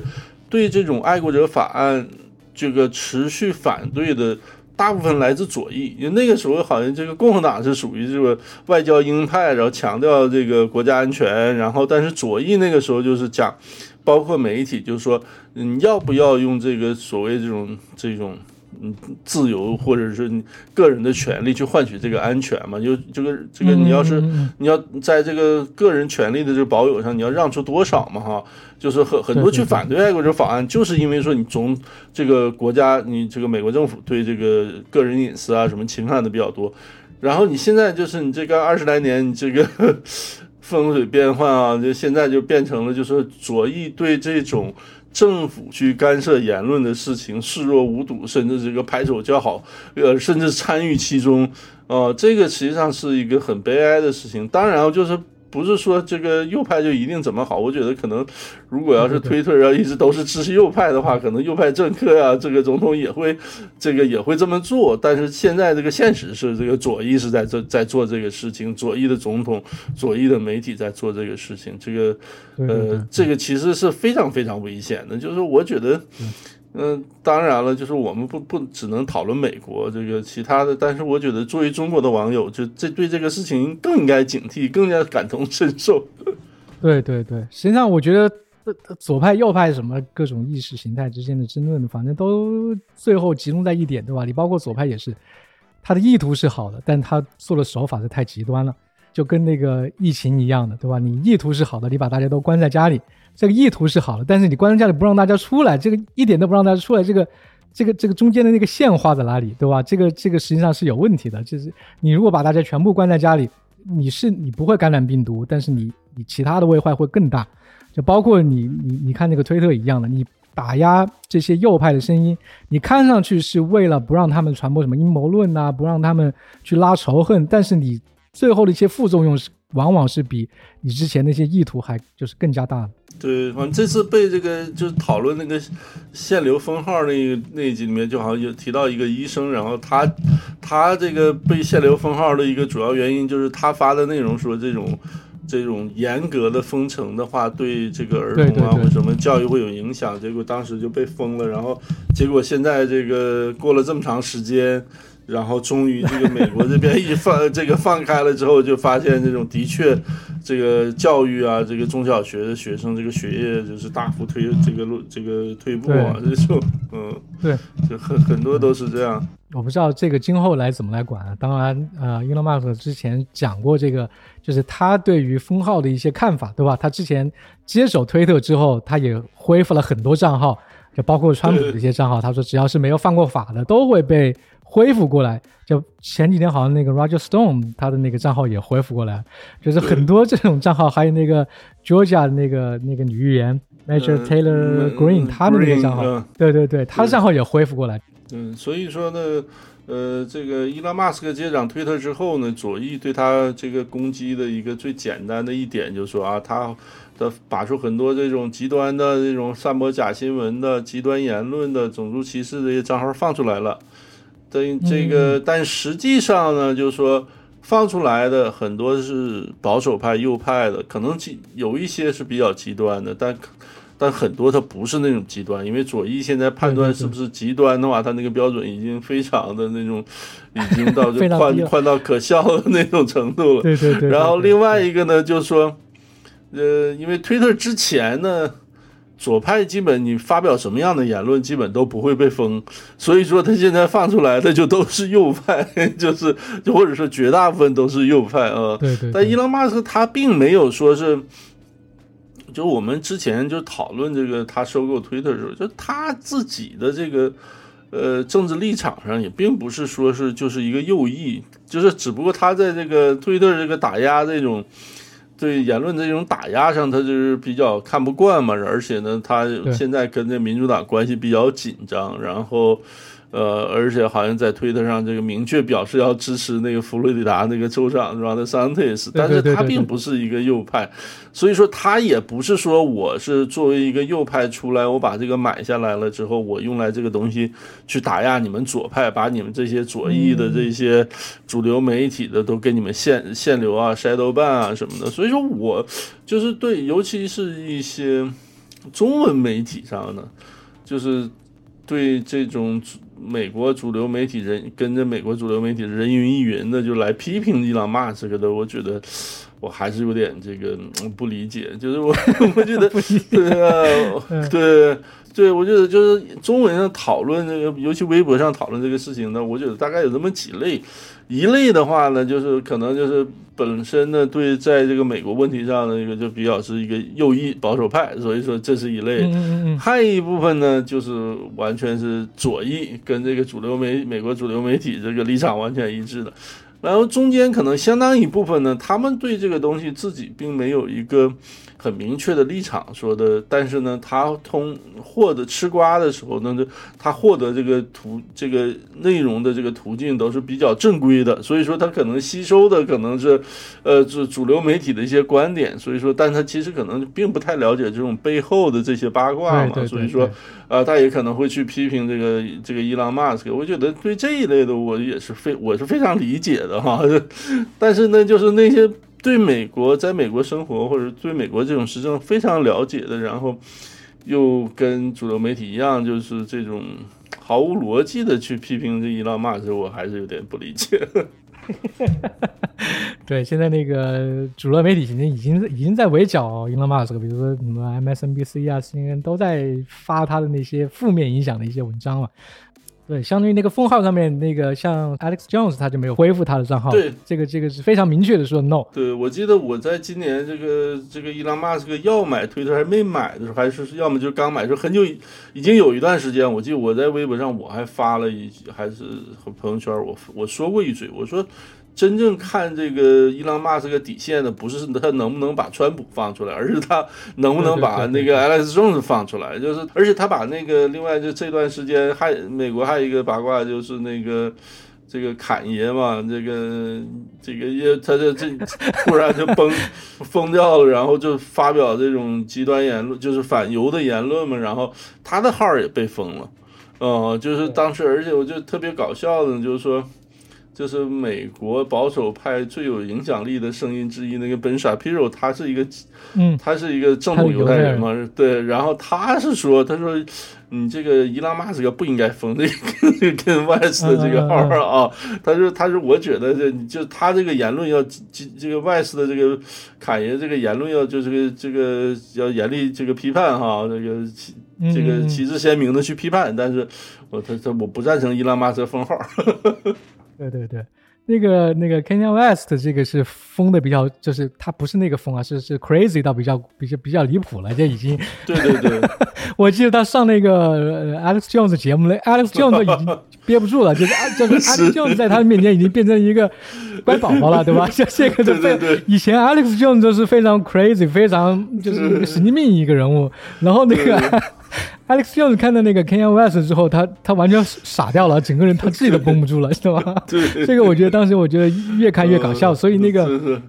对这种爱国者法案这个持续反对的。大部分来自左翼，因为那个时候好像这个共和党是属于这个外交鹰派，然后强调这个国家安全，然后但是左翼那个时候就是讲，包括媒体就是说，你要不要用这个所谓这种这种。嗯，自由或者是你个人的权利去换取这个安全嘛？就这个这个，你要是你要在这个个人权利的这个保有上，你要让出多少嘛？哈，就是很很多去反对爱国者法案，就是因为说你从这个国家，你这个美国政府对这个个人隐私啊什么侵犯的比较多。然后你现在就是你这个二十来年，你这个 风水变换啊，就现在就变成了就是左翼对这种。政府去干涉言论的事情视若无睹，甚至这个拍手叫好，呃，甚至参与其中，呃，这个实际上是一个很悲哀的事情。当然，就是。不是说这个右派就一定怎么好，我觉得可能，如果要是推特要一直都是支持右派的话，可能右派政客呀，这个总统也会，这个也会这么做。但是现在这个现实是，这个左翼是在这在做这个事情，左翼的总统、左翼的媒体在做这个事情，这个，呃，这个其实是非常非常危险的。就是我觉得。嗯，嗯当然了，就是我们不不只能讨论美国这个其他的，但是我觉得作为中国的网友，就这对这个事情更应该警惕，更加感同身受。对对对，实际上我觉得左派右派什么各种意识形态之间的争论，反正都最后集中在一点，对吧？你包括左派也是，他的意图是好的，但他做的手法是太极端了，就跟那个疫情一样的，对吧？你意图是好的，你把大家都关在家里。这个意图是好的，但是你关在家里不让大家出来，这个一点都不让大家出来，这个，这个，这个中间的那个线画在哪里，对吧？这个，这个实际上是有问题的。就是你如果把大家全部关在家里，你是你不会感染病毒，但是你你其他的危害会更大。就包括你你你看那个推特一样的，你打压这些右派的声音，你看上去是为了不让他们传播什么阴谋论呐，不让他们去拉仇恨，但是你最后的一些副作用是往往是比你之前那些意图还就是更加大的。对，反正这次被这个就是讨论那个限流封号那个那一集里面，就好像有提到一个医生，然后他他这个被限流封号的一个主要原因就是他发的内容说这种这种严格的封城的话对这个儿童啊或者什么教育会有影响，结果当时就被封了，然后结果现在这个过了这么长时间。然后终于这个美国这边一放这个放开了之后，就发现这种的确，这个教育啊，这个中小学的学生这个学业就是大幅退这个路这个退步啊，这就嗯，对，就很很多都是这样。我不知道这个今后来怎么来管。啊当然，呃，Elon Musk 之前讲过这个，就是他对于封号的一些看法，对吧？他之前接手推特之后，他也恢复了很多账号，就包括川普的一些账号。他说，只要是没有犯过法的，都会被。恢复过来，就前几天好像那个 Roger Stone 他的那个账号也恢复过来，就是很多这种账号，还有那个 Georgia 的那个那个女预言 Major Taylor Green 他的那个账号，对对对，他的账号也恢复过来。嗯，所以说呢，呃，这个伊拉马斯克接掌推特之后呢，左翼对他这个攻击的一个最简单的一点就是说啊，他的把出很多这种极端的这种散播假新闻的极端言论的种族歧视这些账号放出来了。等这个，但实际上呢，就是说放出来的很多是保守派、右派的，可能极有一些是比较极端的，但但很多它不是那种极端，因为左翼现在判断是不是极端的话，他那个标准已经非常的那种，已经到就宽宽到可笑的那种程度了。对对对。然后另外一个呢，就是说，呃，因为推特之前呢。左派基本你发表什么样的言论，基本都不会被封，所以说他现在放出来的就都是右派，就是就或者说绝大部分都是右派啊。对对。但伊隆马斯他并没有说是，就我们之前就讨论这个他收购推特的时候，就他自己的这个呃政治立场上也并不是说是就是一个右翼，就是只不过他在这个推特这个打压这种。对言论这种打压上，他就是比较看不惯嘛，而且呢，他现在跟这民主党关系比较紧张，然后。呃，而且好像在推特上这个明确表示要支持那个佛罗里达那个州长 Ron DeSantis，但是他并不是一个右派，所以说他也不是说我是作为一个右派出来，我把这个买下来了之后，我用来这个东西去打压你们左派，把你们这些左翼的这些主流媒体的都给你们限限流啊、shadow ban 啊什么的。所以说我就是对，尤其是一些中文媒体上呢，就是对这种。美国主流媒体人跟着美国主流媒体人云亦云的就来批评伊朗骂这个的，我觉得 我还是有点这个嗯不理解，就是我 我觉得对啊，对对，我觉得就是中文上讨论这个，尤其微博上讨论这个事情呢，我觉得大概有这么几类。一类的话呢，就是可能就是本身呢对在这个美国问题上的一个就比较是一个右翼保守派，所以说这是一类。嗯嗯嗯还有一部分呢，就是完全是左翼，跟这个主流媒美国主流媒体这个立场完全一致的。然后中间可能相当一部分呢，他们对这个东西自己并没有一个很明确的立场说的，但是呢，他通获得吃瓜的时候呢，就他获得这个途这个内容的这个途径都是比较正规的，所以说他可能吸收的可能是呃主主流媒体的一些观点，所以说，但他其实可能并不太了解这种背后的这些八卦嘛，所以说对啊，他也可能会去批评这个这个伊朗马斯克。我觉得对这一类的，我也是非我是非常理解的哈。但是呢，就是那些对美国在美国生活或者对美国这种时政非常了解的，然后又跟主流媒体一样，就是这种毫无逻辑的去批评这伊朗马斯，我还是有点不理解。对，现在那个主流媒体已经已经已经在围剿 Elon Musk，比如说什么 MSNBC 啊、CNN 都在发他的那些负面影响的一些文章了。对，相当于那个封号上面那个像 Alex Jones 他就没有恢复他的账号，对，这个这个是非常明确的说 no。对，我记得我在今年这个这个伊朗马斯克要买推特还没买的时候，还是要么就刚买，就很久已经有一段时间，我记得我在微博上我还发了一，还是和朋友圈我我说过一嘴，我说真正看这个伊朗马斯克底线的，不是他能不能把川普放出来，而是他能不能把 那个 Alex Jones 放出来。就是，而且他把那个另外就这段时间还美国还有一个八卦，就是那个 这个侃爷嘛，这个这个也他这这突然就崩疯掉了，然后就发表这种极端言论，就是反犹的言论嘛，然后他的号也被封了。呃，就是当时，而且我就特别搞笑的，就是说。就是美国保守派最有影响力的声音之一，那个 Ben Shapiro，他是一个，嗯，他是一个正统犹太人嘛，对，然后他是说，他说你这个伊拉马斯克不应该封这个跟 West 的这个号啊，他说他说我觉得这就他这个言论要这这个 West 的这个侃爷这个言论要就是这个要严厉这个批判哈，这个这个旗帜鲜明的去批判，但是我他他我不赞成伊拉马斯克封号。对对对，那个那个 Kanye West 这个是疯的比较，就是他不是那个疯啊，是是 crazy 到比较比较比较离谱了，这已经。对对对，我记得他上那个、呃、Alex Jones 节目了，Alex Jones 已经憋不住了，就是就是 Alex Jones 在他面前已经变成一个乖宝宝了，对吧？像这个对对对，以前 Alex Jones 就是非常 crazy，非常就是神经病一个人物，然后那个。Alex Jones 看到那个 Kanye West 之后，他他完全傻掉了，整个人他自己都绷不住了，是吧？对，这个我觉得当时我觉得越看越搞笑，所以那个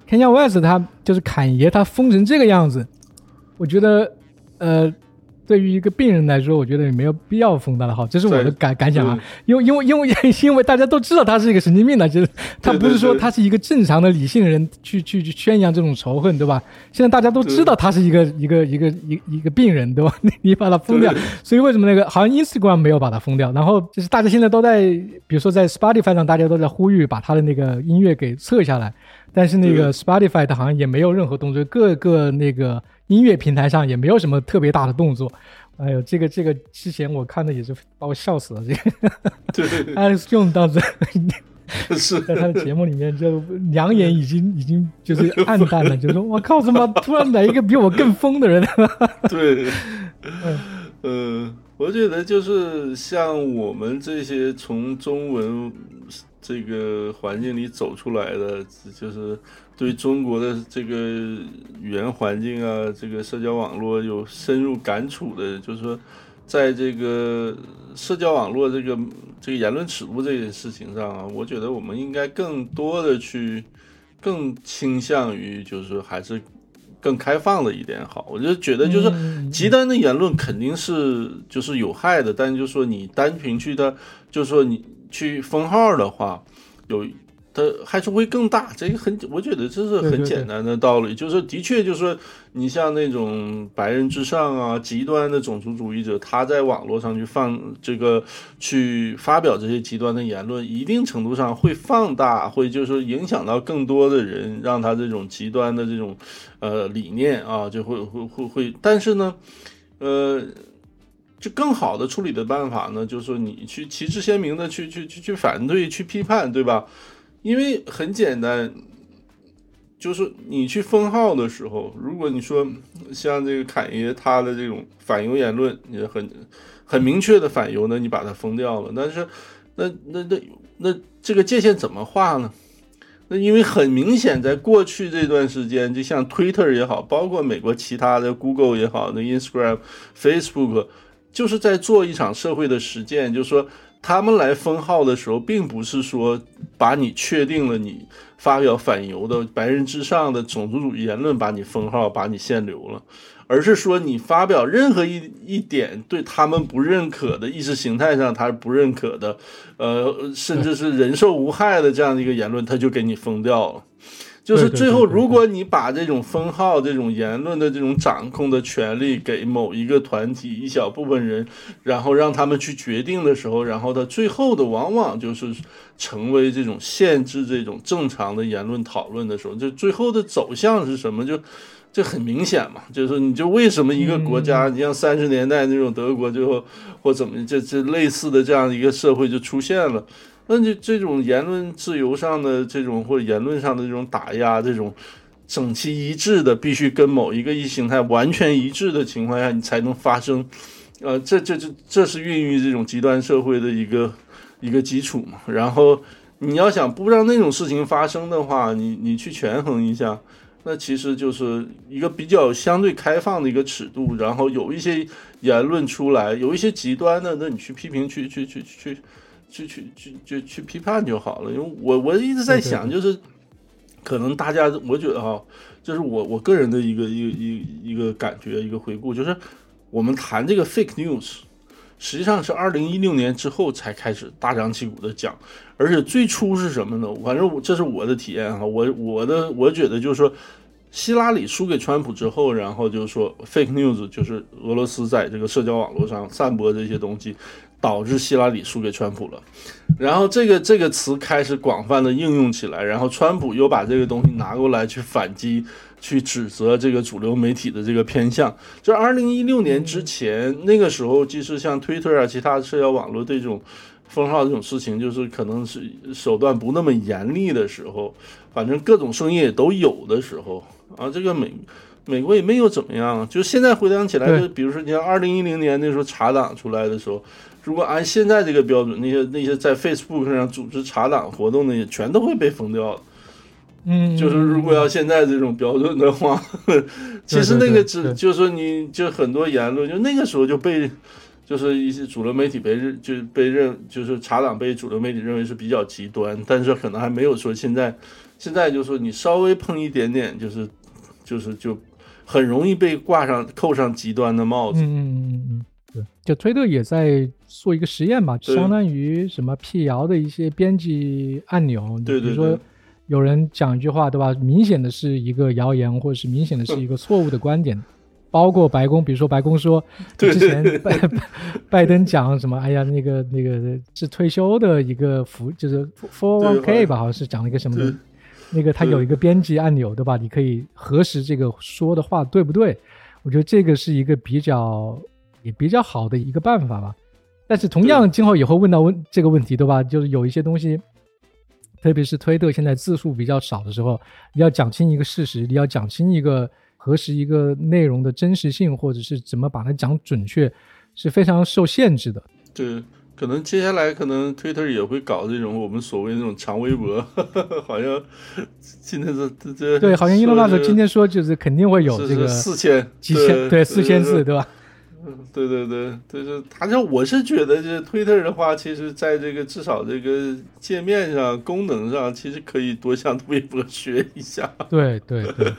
Kanye West 他就是侃爷，他疯成这个样子，我觉得呃，对于一个病人来说，我觉得也没有必要封他的号，这是我的感感想啊。因为因为因为 因为大家都知道他是一个神经病的，就是他不是说他是一个正常的理性人去去去宣扬这种仇恨，对吧？现在大家都知道他是一个一个一个一一个病人，对吧？你把他封掉，所以为什么那个好像 Instagram 没有把他封掉？然后就是大家现在都在，比如说在 Spotify 上，大家都在呼吁把他的那个音乐给撤下来，但是那个 Spotify 它好像也没有任何动作，各个那个。音乐平台上也没有什么特别大的动作，哎呦，这个这个之前我看的也是把我笑死了。这个。对，Alex Jones 当时 是。在他的节目里面就两眼已经已经就是暗淡了，就说我靠，怎么突然来一个比我更疯的人？对，嗯，我觉得就是像我们这些从中文这个环境里走出来的，就是对中国的这个语言环境啊，这个社交网络有深入感触的，就是说，在这个社交网络这个这个言论尺度这件事情上啊，我觉得我们应该更多的去，更倾向于就是说还是。更开放的一点好，我就觉得就是极端的言论肯定是就是有害的，但就是说你单凭去的，就是说你去封号的话，有它还是会更大。这个很，我觉得这是很简单的道理，就是的确就是说，你像那种白人至上啊、极端的种族主义者，他在网络上去放这个去发表这些极端的言论，一定程度上会放大，会就是说影响到更多的人，让他这种极端的这种呃理念啊，就会会会会，但是呢，呃。就更好的处理的办法呢，就是说你去旗帜鲜明的去去去去反对、去批判，对吧？因为很简单，就是你去封号的时候，如果你说像这个侃爷他的这种反犹言论，也很很明确的反犹呢，你把它封掉了，但是那那那那这个界限怎么画呢？那因为很明显，在过去这段时间，就像 Twitter 也好，包括美国其他的 Google 也好，那 Instagram、Facebook。就是在做一场社会的实践，就是说他们来封号的时候，并不是说把你确定了你发表反犹的白人至上的种族主义言论把你封号，把你限流了，而是说你发表任何一一点对他们不认可的意识形态上他是不认可的，呃，甚至是人兽无害的这样的一个言论，他就给你封掉了。就是最后，如果你把这种封号、这种言论的这种掌控的权利给某一个团体、一小部分人，然后让他们去决定的时候，然后他最后的往往就是成为这种限制这种正常的言论讨论的时候，就最后的走向是什么？就这很明显嘛，就是你就为什么一个国家，你像三十年代那种德国，最后或怎么这这类似的这样一个社会就出现了。那就这种言论自由上的这种或者言论上的这种打压，这种整齐一致的，必须跟某一个意识形态完全一致的情况下，你才能发生。呃，这这这这是孕育这种极端社会的一个一个基础嘛。然后你要想不让那种事情发生的话，你你去权衡一下，那其实就是一个比较相对开放的一个尺度。然后有一些言论出来，有一些极端的，那你去批评，去去去去。去去去就去批判就好了，因为我我一直在想，就是可能大家我觉得哈，就是我我个人的一个一个一一个感觉一个回顾，就是我们谈这个 fake news，实际上是二零一六年之后才开始大张旗鼓的讲，而且最初是什么呢？反正这是我的体验哈，我我的我觉得就是说，希拉里输给川普之后，然后就是说 fake news 就是俄罗斯在这个社交网络上散播这些东西。导致希拉里输给川普了，然后这个这个词开始广泛的应用起来，然后川普又把这个东西拿过来去反击，去指责这个主流媒体的这个偏向。就二零一六年之前那个时候，即使像 Twitter 啊，其他社交网络这种封号这种事情，就是可能是手段不那么严厉的时候，反正各种声音也都有的时候啊，这个美美国也没有怎么样。就现在回想起来，就比如说你像二零一零年那时候查党出来的时候。如果按现在这个标准，那些那些在 Facebook 上组织查党活动的，也全都会被封掉嗯，就是如果要现在这种标准的话，其实那个只就是你就很多言论，就那个时候就被就是一些主流媒体被认就被认就是查党被主流媒体认为是比较极端，但是可能还没有说现在现在就说你稍微碰一点点，就是就是就很容易被挂上扣上极端的帽子。嗯嗯嗯嗯。就推特也在做一个实验吧，相当于什么辟谣的一些编辑按钮。对对。比如说有人讲一句话，对吧？明显的是一个谣言，或者是明显的是一个错误的观点。包括白宫，比如说白宫说之前拜拜登讲什么？哎呀，那个那个是退休的一个福，就是 four one k 吧，好像是讲了一个什么的。那个他有一个编辑按钮，对吧？你可以核实这个说的话对不对？我觉得这个是一个比较。也比较好的一个办法吧，但是同样今后也会问到问这个问题，对吧？就是有一些东西，特别是推特现在字数比较少的时候，你要讲清一个事实，你要讲清一个核实一个内容的真实性，或者是怎么把它讲准确，是非常受限制的。对，可能接下来可能推特也会搞这种我们所谓那种长微博，好像今天这这对，好像伊隆马斯今天说就是肯定会有这个四千几千对四千字，对吧？嗯，对对对，就是他就我是觉得，这推特的话，其实在这个至少这个界面上、功能上，其实可以多向 微博学一下。对 对对，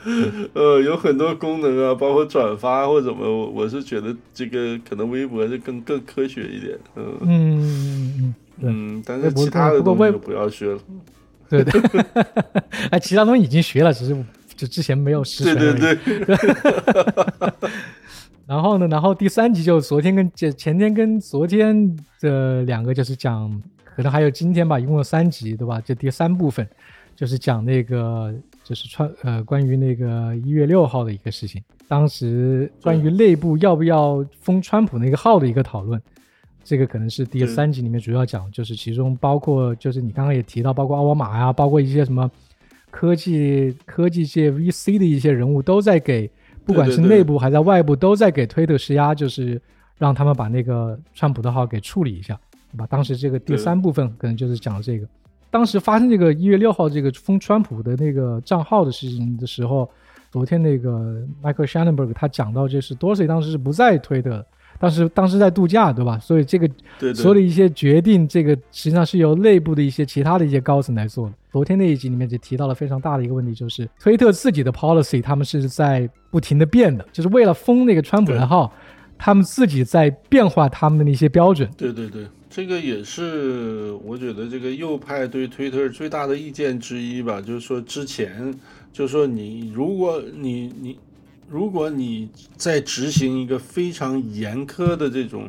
呃，有很多功能啊，包括转发或怎么，我我是觉得这个可能微博就更更科学一点。嗯嗯嗯嗯，但是其他的东西就不要学了。对对，哎，其他东西已经学了，只是就之前没有实对锤而已。对对，然后呢，然后第三集就昨天跟前前天跟昨天的两个就是讲，可能还有今天吧，一共有三集，对吧？这第三部分就是讲那个就是川呃关于那个一月六号的一个事情，当时关于内部要不要封川普那个号的一个讨论。这个可能是第三集里面主要讲，就是其中包括就是你刚刚也提到，包括奥巴马呀，包括一些什么科技科技界 VC 的一些人物都在给，不管是内部还在外部都在给推特施压，就是让他们把那个川普的号给处理一下，对吧？当时这个第三部分可能就是讲这个，当时发生这个一月六号这个封川普的那个账号的事情的时候，昨天那个 Michael Shanenberg 他讲到，就是 Dorsey 当时是不在推特的，当时当时在度假，对吧？所以这个对对所有的一些决定，这个实际上是由内部的一些其他的一些高层来做的。昨天那一集里面就提到了非常大的一个问题，就是推特自己的 policy 他们是在不停的变的，就是为了封那个川普的号，他们自己在变化他们的那些标准。对对对，这个也是我觉得这个右派对推特最大的意见之一吧，就是说之前就是说你如果你你如果你在执行一个非常严苛的这种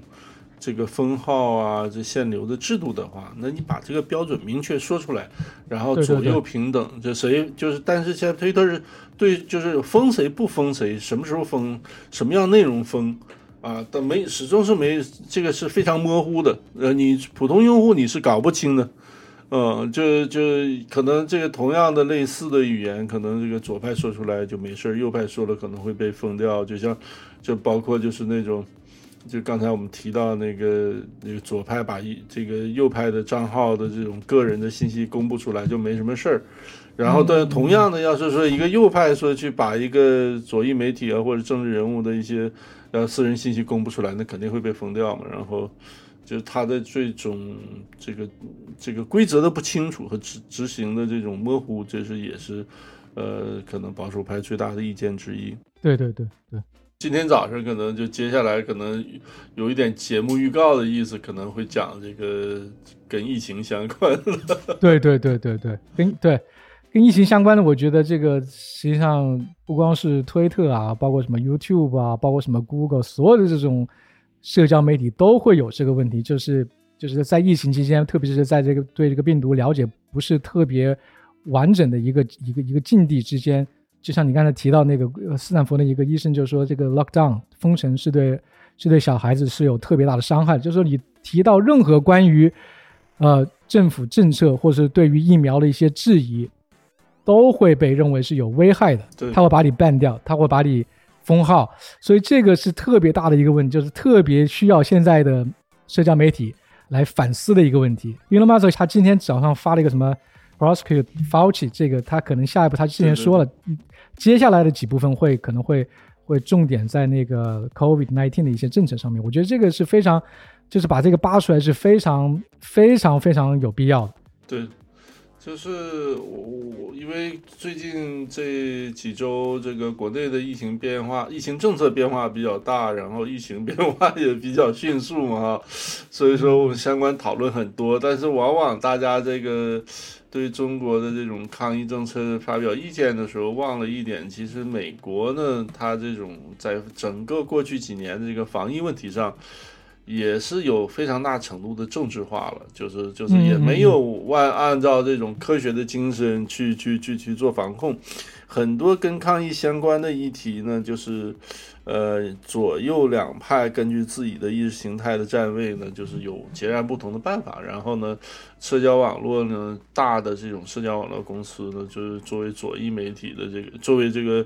这个封号啊这限流的制度的话，那你把这个标准明确说出来，然后左右平等，这谁就是，但是现在推特是对，就是封谁不封谁，什么时候封，什么样内容封。啊，但没始终是没这个是非常模糊的，呃，你普通用户你是搞不清的，嗯，就就可能这个同样的类似的语言，可能这个左派说出来就没事儿，右派说了可能会被封掉，就像就包括就是那种，就刚才我们提到那个那个左派把一这个右派的账号的这种个人的信息公布出来就没什么事儿，然后但同样的，要是说一个右派说去把一个左翼媒体啊或者政治人物的一些呃私人信息公布出来，那肯定会被封掉嘛。然后就是他的这种这个这个规则的不清楚和执执行的这种模糊，这是也是呃可能保守派最大的意见之一。对对对对，今天早上可能就接下来可能有一点节目预告的意思，可能会讲这个跟疫情相关的。对对对对对，跟对跟疫情相关的，我觉得这个实际上不光是推特啊，包括什么 YouTube 啊，包括什么 Google，所有的这种社交媒体都会有这个问题，就是就是在疫情期间，特别是在这个对这个病毒了解不是特别完整的一个一个一个境地之间，就像你刚才提到那个呃斯坦福的一个医生就说，这个 lockdown 封城是对是对小孩子是有特别大的伤害，就是说你提到任何关于呃政府政策或是对于疫苗的一些质疑，都会被认为是有危害的，他会把你 ban 掉，他会把你封号，所以这个是特别大的一个问题，就是特别需要现在的社交媒体来反思的一个问题。Elon Musk 他今天早上发了一个什么 prosecute Fauci，这个他可能下一步他之前说了，接下来的几部分会可能会会重点在那个 COVID 19的一些政策上面。我觉得这个是非常，就是把这个扒出来是非常非常非常有必要的。对，就是我我因为最近这几周这个国内的疫情变化、疫情政策变化比较大，然后疫情变化也比较迅速嘛，所以说我们相关讨论很多，但是往往大家这个对中国的这种抗疫政策发表意见的时候，忘了一点，其实美国呢，它这种在整个过去几年的这个防疫问题上。也是有非常大程度的政治化了，就是就是也没有按按照这种科学的精神去去去去做防控，很多跟抗疫相关的议题呢，就是呃左右两派根据自己的意识形态的站位呢，就是有截然不同的办法。然后呢，社交网络呢，大的这种社交网络公司呢，就是作为左翼媒体的这个，作为这个。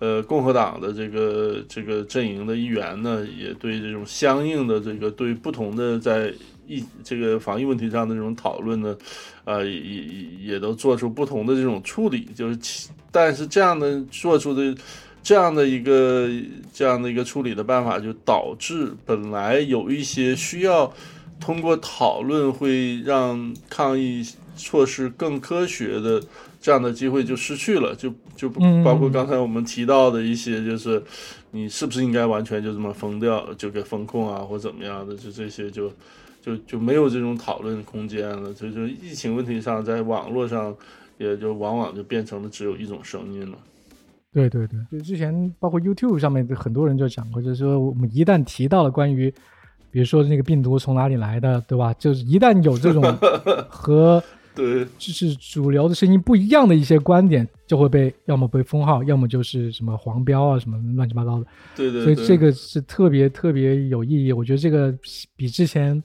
呃，共和党的这个这个阵营的一员呢，也对这种相应的这个对不同的在疫这个防疫问题上的这种讨论呢，呃，也也也都做出不同的这种处理。就是其，但是这样的做出的这样的一个这样的一个处理的办法，就导致本来有一些需要通过讨论会让抗疫措施更科学的。这样的机会就失去了，就就包括刚才我们提到的一些，就是你是不是应该完全就这么封掉，就给风控啊，或怎么样的，就这些就就就没有这种讨论空间了。就就疫情问题上，在网络上也就往往就变成了只有一种声音了。对对对，就之前包括 YouTube 上面很多人就讲过，就是说我们一旦提到了关于，比如说那个病毒从哪里来的，对吧？就是一旦有这种 和对就是主流的声音不一样的一些观点，就会被要么被封号，要么就是什么黄标啊，什么乱七八糟的。对对对，所以这个是特别特别有意义。我觉得这个比之前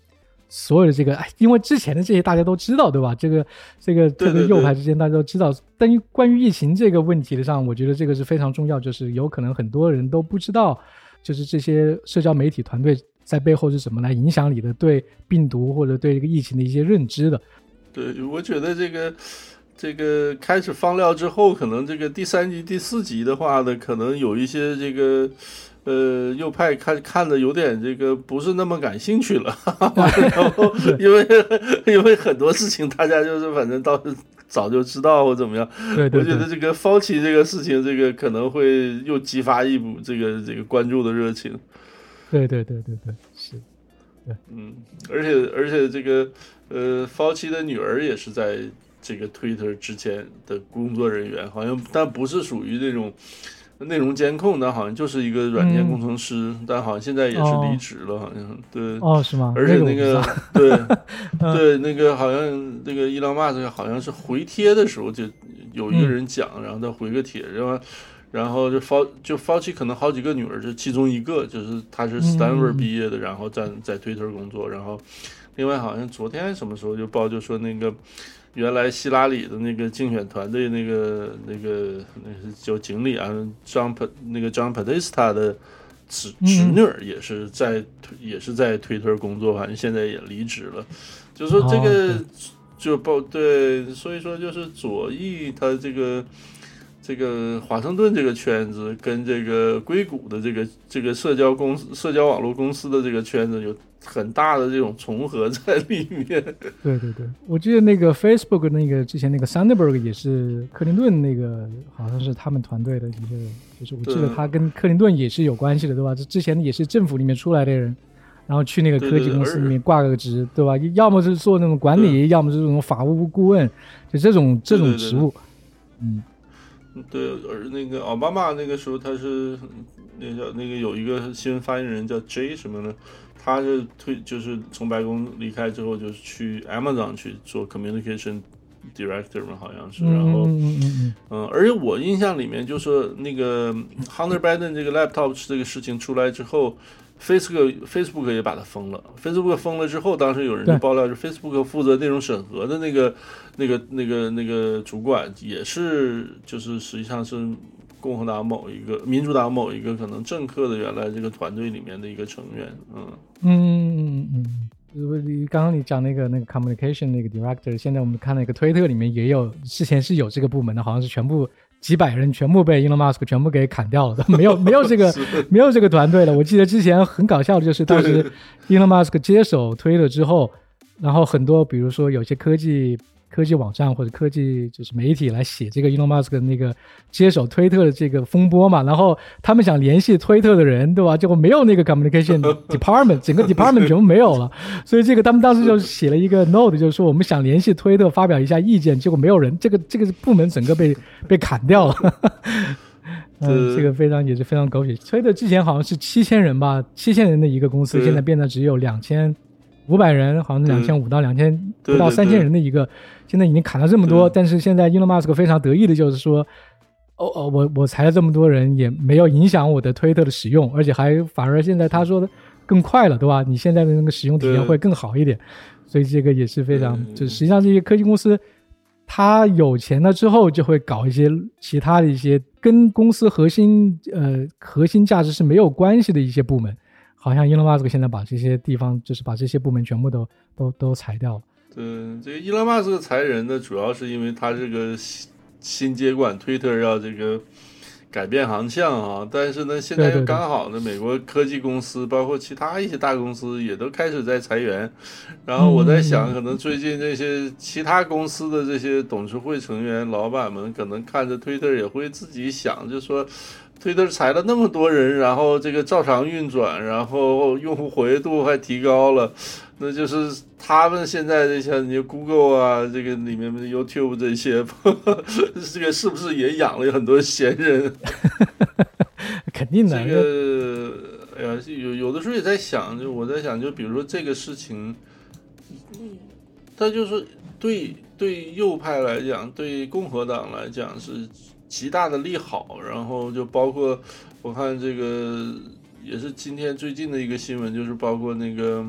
所有的这个，哎，因为之前的这些大家都知道，对吧？这个这个特别右派之间大家都知道。但于关于疫情这个问题的上，我觉得这个是非常重要，就是有可能很多人都不知道，就是这些社交媒体团队在背后是怎么来影响你的对病毒或者对这个疫情的一些认知的。对，我觉得这个这个开始放料之后，可能这个第三集、第四集的话呢，可能有一些这个呃右派看看的有点这个不是那么感兴趣了，然后因为因为很多事情大家就是反正倒是早就知道或怎么样。对对我觉得这个方琦这个事情，这个可能会又激发一股这个这个关注的热情。对对对对对，是。嗯，而且而且这个呃，方琦的女儿也是在这个 Twitter 之前的工作人员，好像但不是属于那种内容监控，但好像就是一个软件工程师，但好像现在也是离职了，好像对。哦，是吗？而且那个对 对那个好像那个伊朗马斯克好像是回帖的时候就有一个人讲，然后他回个帖，然后。然后就 F 就 Fauci 可能好几个女儿，就其中一个，就是他是 Stanford 毕业的，然后在在 Twitter 工作。然后另外好像昨天什么时候就报就说那个原来希拉里的那个竞选团队那个那个那个叫经理啊，John 那个 John Podesta 的侄侄女儿也是在也是在 Twitter 工作，反正现在也离职了。就说这个就报对，所以说就是左翼他这个。这个华盛顿这个圈子跟这个硅谷的这个这个社交公司、社交网络公司的这个圈子有很大的这种重合在里面。对对对，我记得那个 Facebook 那个之前那个 Sandberg 也是克林顿那个，好像是他们团队的一个，就是我记得他跟克林顿也是有关系的，对吧？这之前也是政府里面出来的人，然后去那个科技公司里面挂个职，对吧？要么是做那种管理，要么是这种法务顾问，就这种这种职务，嗯。对，而那个奥巴马那个时候，他是那叫那个有一个新闻发言人叫 J 什么呢？他是退，就是从白宫离开之后，就是去 Amazon 去做 Communication Director 嘛，好像是。然后，嗯，而且我印象里面，就是那个 Hunter Biden 这个 Laptop 这个事情出来之后。Facebook Facebook 也把它封了。Facebook 封了之后，当时有人就爆料，是 Facebook 负责内容审核的那个、那个、那个、那个主管，也是就是实际上是共和党某一个、民主党某一个可能政客的原来这个团队里面的一个成员。嗯嗯嗯嗯。你刚刚你讲那个那个 Communication 那个 Director，现在我们看那个推特里面也有，之前是有这个部门的，好像是全部。几百人全部被 Elon Musk 全部给砍掉了，都 没有没有这个 没有这个团队了。我记得之前很搞笑的就是当时 Elon Musk 接手推了之后，然后很多比如说有些科技。科技网站或者科技就是媒体来写这个 Elon Musk 的那个接手推特的这个风波嘛，然后他们想联系推特的人，对吧？结果没有那个 communication department，整个 department 全部没有了，所以这个他们当时就写了一个 note，就是说我们想联系推特发表一下意见，结果没有人，这个这个部门整个被 被砍掉了。嗯，这个非常也是非常狗血。推特之前好像是七千人吧，七千人的一个公司，现在变得只有两千五百人，好像两千五到两千不到三千人的一个。现在已经砍了这么多，但是现在 Elon Musk 非常得意的就是说，哦哦，我我裁了这么多人，也没有影响我的推特的使用，而且还反而现在他说的更快了，对吧？你现在的那个使用体验会更好一点，所以这个也是非常，就实际上这些科技公司，他有钱了之后就会搞一些其他的一些跟公司核心呃核心价值是没有关系的一些部门，好像 Elon Musk 现在把这些地方就是把这些部门全部都都都裁掉了。对，这个伊隆马斯克裁人呢，主要是因为他这个新新接管推特要这个改变航向啊。但是呢，现在又刚好呢，美国科技公司包括其他一些大公司也都开始在裁员。然后我在想，可能最近这些其他公司的这些董事会成员、老板们，可能看着推特也会自己想，就说。推特裁了那么多人，然后这个照常运转，然后用户活跃度还提高了，那就是他们现在这些你 Google 啊，这个里面的 YouTube 这些，这个是不是也养了很多闲人？肯定的。这个，哎呀，有有的时候也在想，就我在想，就比如说这个事情，他就是对对右派来讲，对共和党来讲是。极大的利好，然后就包括我看这个也是今天最近的一个新闻，就是包括那个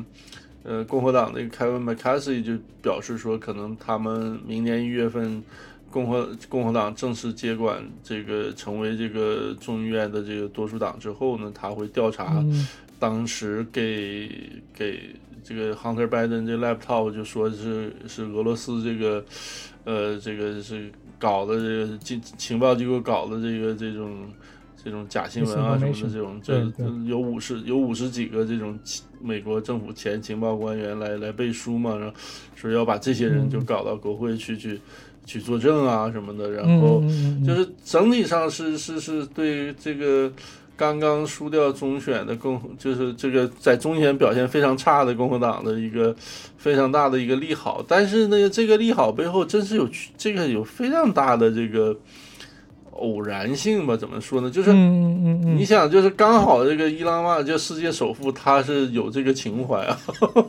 呃共和党那个 Kevin McCarthy 就表示说，可能他们明年一月份共和共和党正式接管这个成为这个众议院的这个多数党之后呢，他会调查当时给给这个 Hunter Biden 这 laptop 就说是是俄罗斯这个呃这个是。搞的这个情情报机构搞的这个这种这种假新闻啊什么的这种，这有五十有五十几个这种美国政府前情报官员来来背书嘛，然后说要把这些人就搞到国会去去去作证啊什么的，然后就是整体上是是是对这个。刚刚输掉中选的共，就是这个在中选表现非常差的共和党的一个非常大的一个利好，但是呢，这个利好背后真是有这个有非常大的这个偶然性吧？怎么说呢？就是你想，就是刚好这个伊朗嘛，就世界首富，他是有这个情怀啊，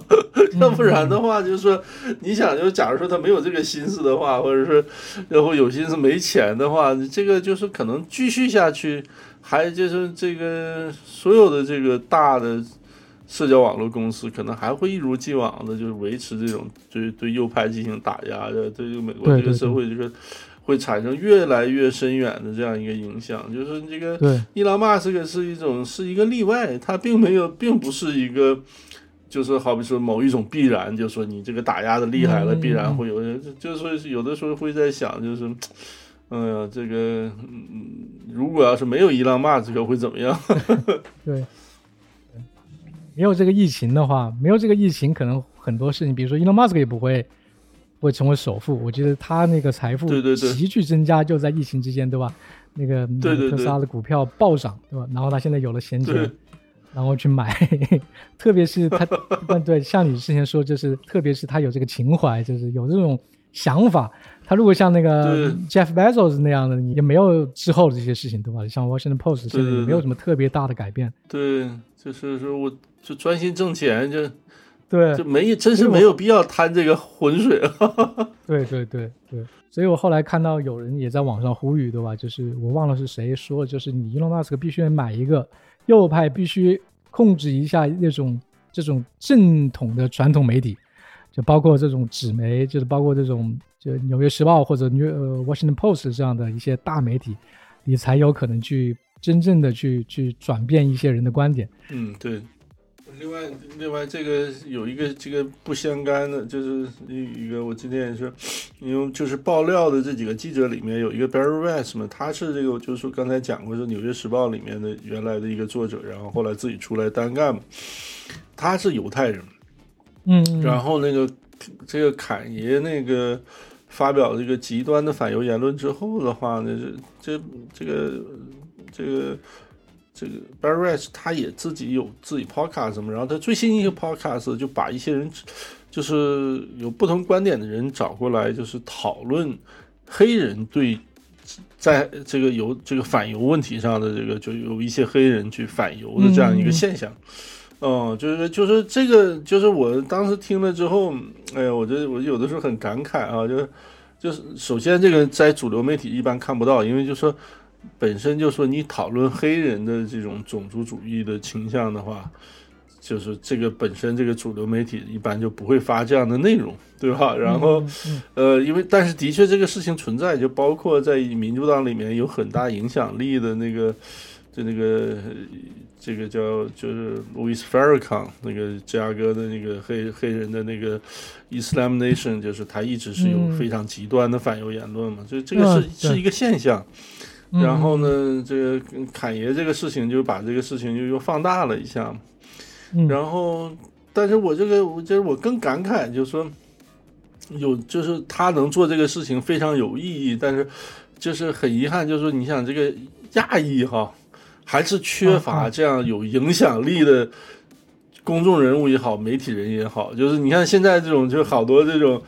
要不然的话，就是说你想，就假如说他没有这个心思的话，或者是然后有心思没钱的话，这个就是可能继续下去。还就是这个所有的这个大的社交网络公司，可能还会一如既往的，就是维持这种对对右派进行打压的，对美国这个社会，就是会产生越来越深远的这样一个影响。就是这个伊朗马斯克是一种是一个例外，他并没有，并不是一个，就是好比说某一种必然，就说你这个打压的厉害了，必然会有，就是有的时候会在想，就是。哎呀，这个嗯，如果要是没有伊朗马斯克会怎么样？对，没有这个疫情的话，没有这个疫情，可能很多事情，比如说伊朗马斯克也不会会成为首富。我觉得他那个财富急剧增加，就在疫情之间，对吧？那个特斯拉的股票暴涨，对吧？然后他现在有了闲钱，然后去买，特别是他，对，像你之前说，就是特别是他有这个情怀，就是有这种想法。他如果像那个 Jeff Bezos 那样的，也没有之后的这些事情，对吧？像 Washington Post 现在也没有什么特别大的改变。对，就是说我就专心挣钱，就对，就没真是没有必要贪这个浑水。对对对对，所以我后来看到有人也在网上呼吁，对吧？就是我忘了是谁说，就是你 Elon Musk 必须买一个右派，必须控制一下那种这种正统的传统媒体。就包括这种纸媒，就是包括这种就《纽约时报》或者《New 呃 Washington Post》这样的一些大媒体，你才有可能去真正的去去转变一些人的观点。嗯，对。另外，另外这个有一个这个不相干的，就是一一个我今天也是，因为就是爆料的这几个记者里面有一个 Barry Weiss 嘛，他是这个就是说刚才讲过是《纽约时报》里面的原来的一个作者，然后后来自己出来单干嘛，他是犹太人。嗯，然后那个这个侃爷那个发表这个极端的反犹言论之后的话呢，这这这个这个这个 Barry Rice 他也自己有自己 podcast 什么，然后他最新一个 podcast 就把一些人就是有不同观点的人找过来，就是讨论黑人对在这个犹这个反犹问题上的这个就有一些黑人去反犹的这样一个现象。哦，就是就是这个，就是我当时听了之后，哎呀，我觉得我有的时候很感慨啊，就是就是首先这个在主流媒体一般看不到，因为就说本身就说你讨论黑人的这种种族主义的倾向的话，就是这个本身这个主流媒体一般就不会发这样的内容，对吧？然后呃，因为但是的确这个事情存在，就包括在民主党里面有很大影响力的那个，就那个。这个叫就是 Louis Farrakhan 那个芝加哥的那个黑黑人的那个 Islam Nation，就是他一直是有非常极端的反犹言论嘛，就这个是是一个现象。然后呢，这个侃爷这个事情就把这个事情就又放大了一下。然后，但是我这个我就是我更感慨，就是说有就是他能做这个事情非常有意义，但是就是很遗憾，就是说你想这个亚裔哈。还是缺乏这样有影响力的公众人物也好，媒体人也好，就是你看现在这种，就好多这种。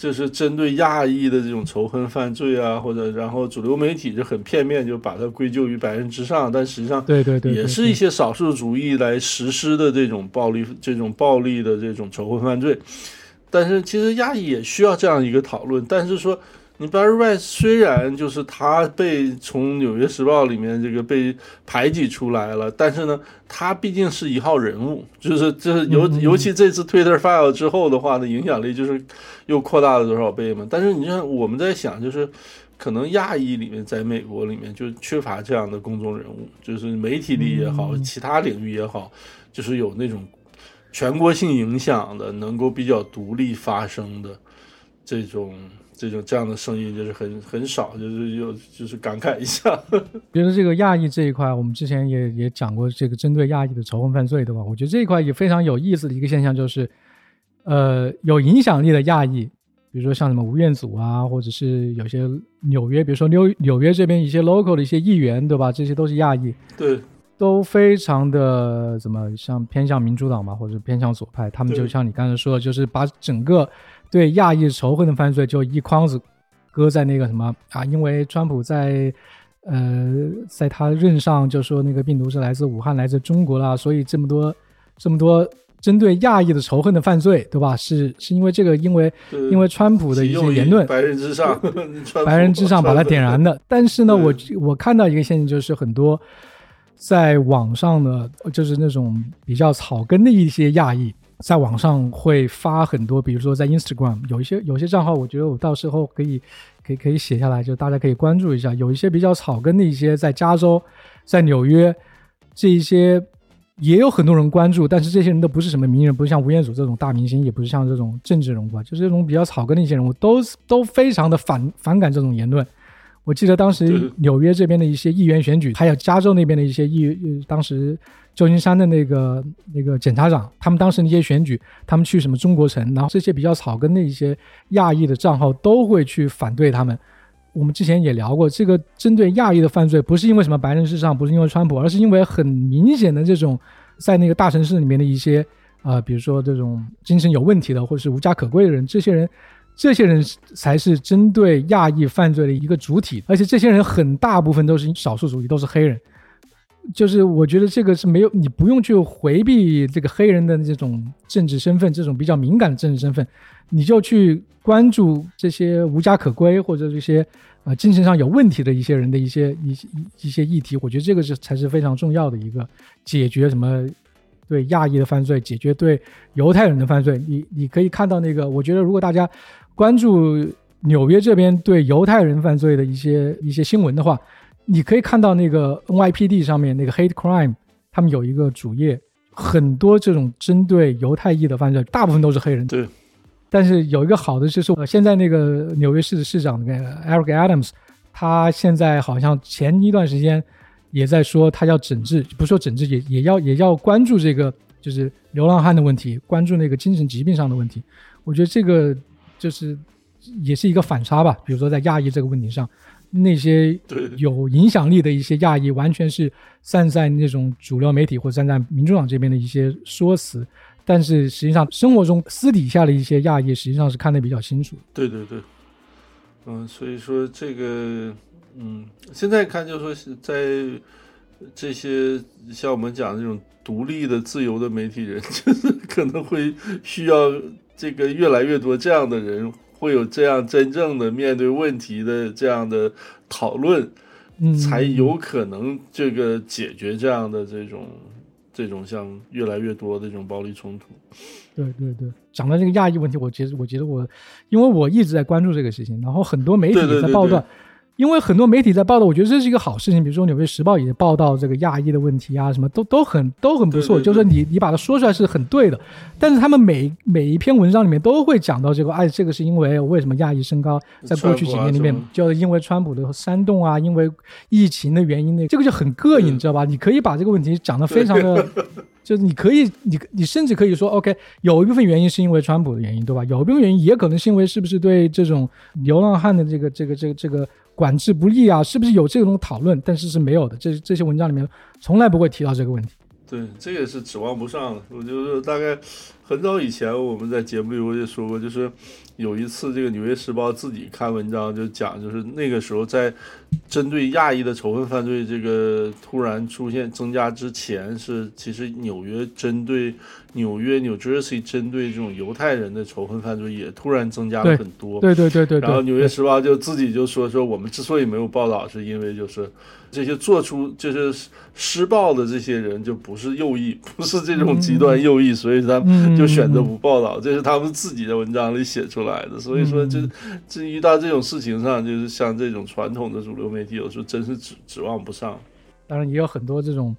就是针对亚裔的这种仇恨犯罪啊，或者然后主流媒体就很片面，就把它归咎于白人之上，但实际上对对对，对也是一些少数主义来实施的这种暴力、这种暴力的这种仇恨犯罪。但是其实亚裔也需要这样一个讨论。但是说，你 Barry Rice 虽然就是他被从《纽约时报》里面这个被排挤出来了，但是呢，他毕竟是一号人物，就是就是尤尤其这次 Twitter file 之后的话呢，影响力就是又扩大了多少倍嘛。但是你像我们在想，就是可能亚裔里面在美国里面就缺乏这样的公众人物，就是媒体里也好，嗯其他领域也好，就是有那种全国性影响的，能够比较独立发声的这种。这种这样的声音就是很很少，就是有就是感慨一下。比如说这个亚裔这一块，我们之前也也讲过这个针对亚裔的仇恨犯罪，对吧？我觉得这一块也非常有意思的一个现象就是，呃，有影响力的亚裔，比如说像什么吴彦祖啊，或者是有些纽约，比如说纽纽约这边一些 local 的一些议员，对吧？这些都是亚裔，对，都非常的怎么像偏向民主党嘛，或者偏向左派，他们就像你刚才说的，就是把整个对亚裔仇恨的犯罪就一筐子搁在那个什么啊，因为川普在呃在他任上就说那个病毒是来自武汉，来自中国啦，所以这么多这么多针对亚裔的仇恨的犯罪，对吧？是是因为这个，因为因为川普的一些言论，白人至上，白人至上把它点燃的。但是呢，我我看到一个现象，就是很多在网上的，就是那种比较草根的一些亚裔，在网上会发很多，比如说在 Instagram 有一些有些账号，我觉得我到时候可以可以可以写下来，就大家可以关注一下。有一些比较草根的一些，在加州、在纽约这一些。也有很多人关注，但是这些人都不是什么名人，不是像吴彦祖这种大明星，也不是像这种政治人物啊，就是这种比较草根的一些人物，都都非常的反反感这种言论。我记得当时纽约这边的一些议员选举，还有加州那边的一些议，呃当时旧金山的那个那个检察长，他们当时那些选举，他们去什么中国城，然后这些比较草根的一些亚裔的账号都会去反对他们。我们之前也聊过，这个针对亚裔的犯罪，不是因为什么白人至上，不是因为川普，而是因为很明显的这种在那个大城市里面的一些呃，比如说这种精神有问题的，或者是无家可归的人，这些人，这些人才是针对亚裔犯罪的一个主体，而且这些人很大部分都是少数族裔，都是黑人。就是我觉得这个是没有，你不用去回避这个黑人的这种政治身份，这种比较敏感的政治身份，你就去关注这些无家可归或者这些呃精神上有问题的一些人的一些一些一些议题。我觉得这个是才是非常重要的一个解决什么对亚裔的犯罪，解决对犹太人的犯罪。你你可以看到那个，我觉得如果大家关注纽约这边对犹太人犯罪的一些一些新闻的话。你可以看到那个 NYPD 上面那个 Hate Crime，他们有一个主页，很多这种针对犹太裔的犯罪，大部分都是黑人。对。但是有一个好的就是，呃，现在那个纽约市的市长那个 Eric Adams，他现在好像前一段时间也在说他要整治，不说整治也也要也要关注这个就是流浪汉的问题，关注那个精神疾病上的问题。我觉得这个就是也是一个反差吧。比如说在亚裔这个问题上。那些有影响力的一些亚裔，完全是站在那种主流媒体或站在民主党这边的一些说辞，但是实际上生活中私底下的一些亚裔，实际上是看得比较清楚。对对对，嗯，所以说这个，嗯，现在看就是说是在这些像我们讲的这种独立的、自由的媒体人，就是可能会需要这个越来越多这样的人。会有这样真正的面对问题的这样的讨论，嗯，才有可能这个解决这样的这种这种像越来越多的这种暴力冲突。对对对，讲到这个亚裔问题，我其实我觉得我，因为我一直在关注这个事情，然后很多媒体也在报道。因为很多媒体在报道，我觉得这是一个好事情。比如说《纽约时报》也报道这个亚裔的问题啊，什么都都很都很不错。对对对就是说你你把它说出来是很对的，但是他们每每一篇文章里面都会讲到这个，哎，这个是因为为什么亚裔身高，在过去几年里面，就是因为川普的煽动啊，因为疫情的原因，那这个就很膈应，你知道吧？你可以把这个问题讲得非常的。就是你可以，你你甚至可以说，OK，有一部分原因是因为川普的原因，对吧？有一部分原因也可能是因为是不是对这种流浪汉的这个这个这个这个管制不力啊？是不是有这种讨论？但是是没有的，这这些文章里面从来不会提到这个问题。对，这个是指望不上的。我就是大概很早以前我们在节目里我也说过，就是有一次这个《纽约时报》自己看文章就讲，就是那个时候在针对亚裔的仇恨犯罪这个突然出现增加之前，是其实纽约针对纽约 New Jersey 针对这种犹太人的仇恨犯罪也突然增加了很多。对对对对。然后《纽约时报》就自己就说说，我们之所以没有报道，是因为就是。这些做出就是施暴的这些人就不是右翼，不是这种极端右翼，所以他们就选择不报道。这是他们自己的文章里写出来的。所以说，就至于到这种事情上，就是像这种传统的主流媒体，有时候真是指指望不上。当然，也有很多这种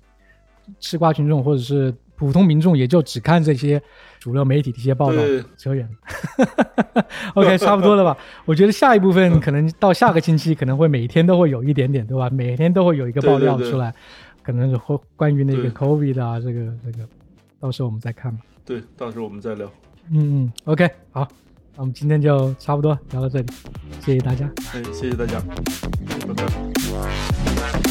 吃瓜群众或者是普通民众，也就只看这些。主流媒体的一些报道扯远了，OK，差不多了吧？我觉得下一部分 可能到下个星期可能会每天都会有一点点，对吧？每天都会有一个爆料出来，可能是会关于那个 COVID 啊，这个这个，到时候我们再看吧。对，到时候我们再聊。嗯嗯，OK，好，那我们今天就差不多聊到这里，谢谢大家。哎，谢谢大家，拜拜。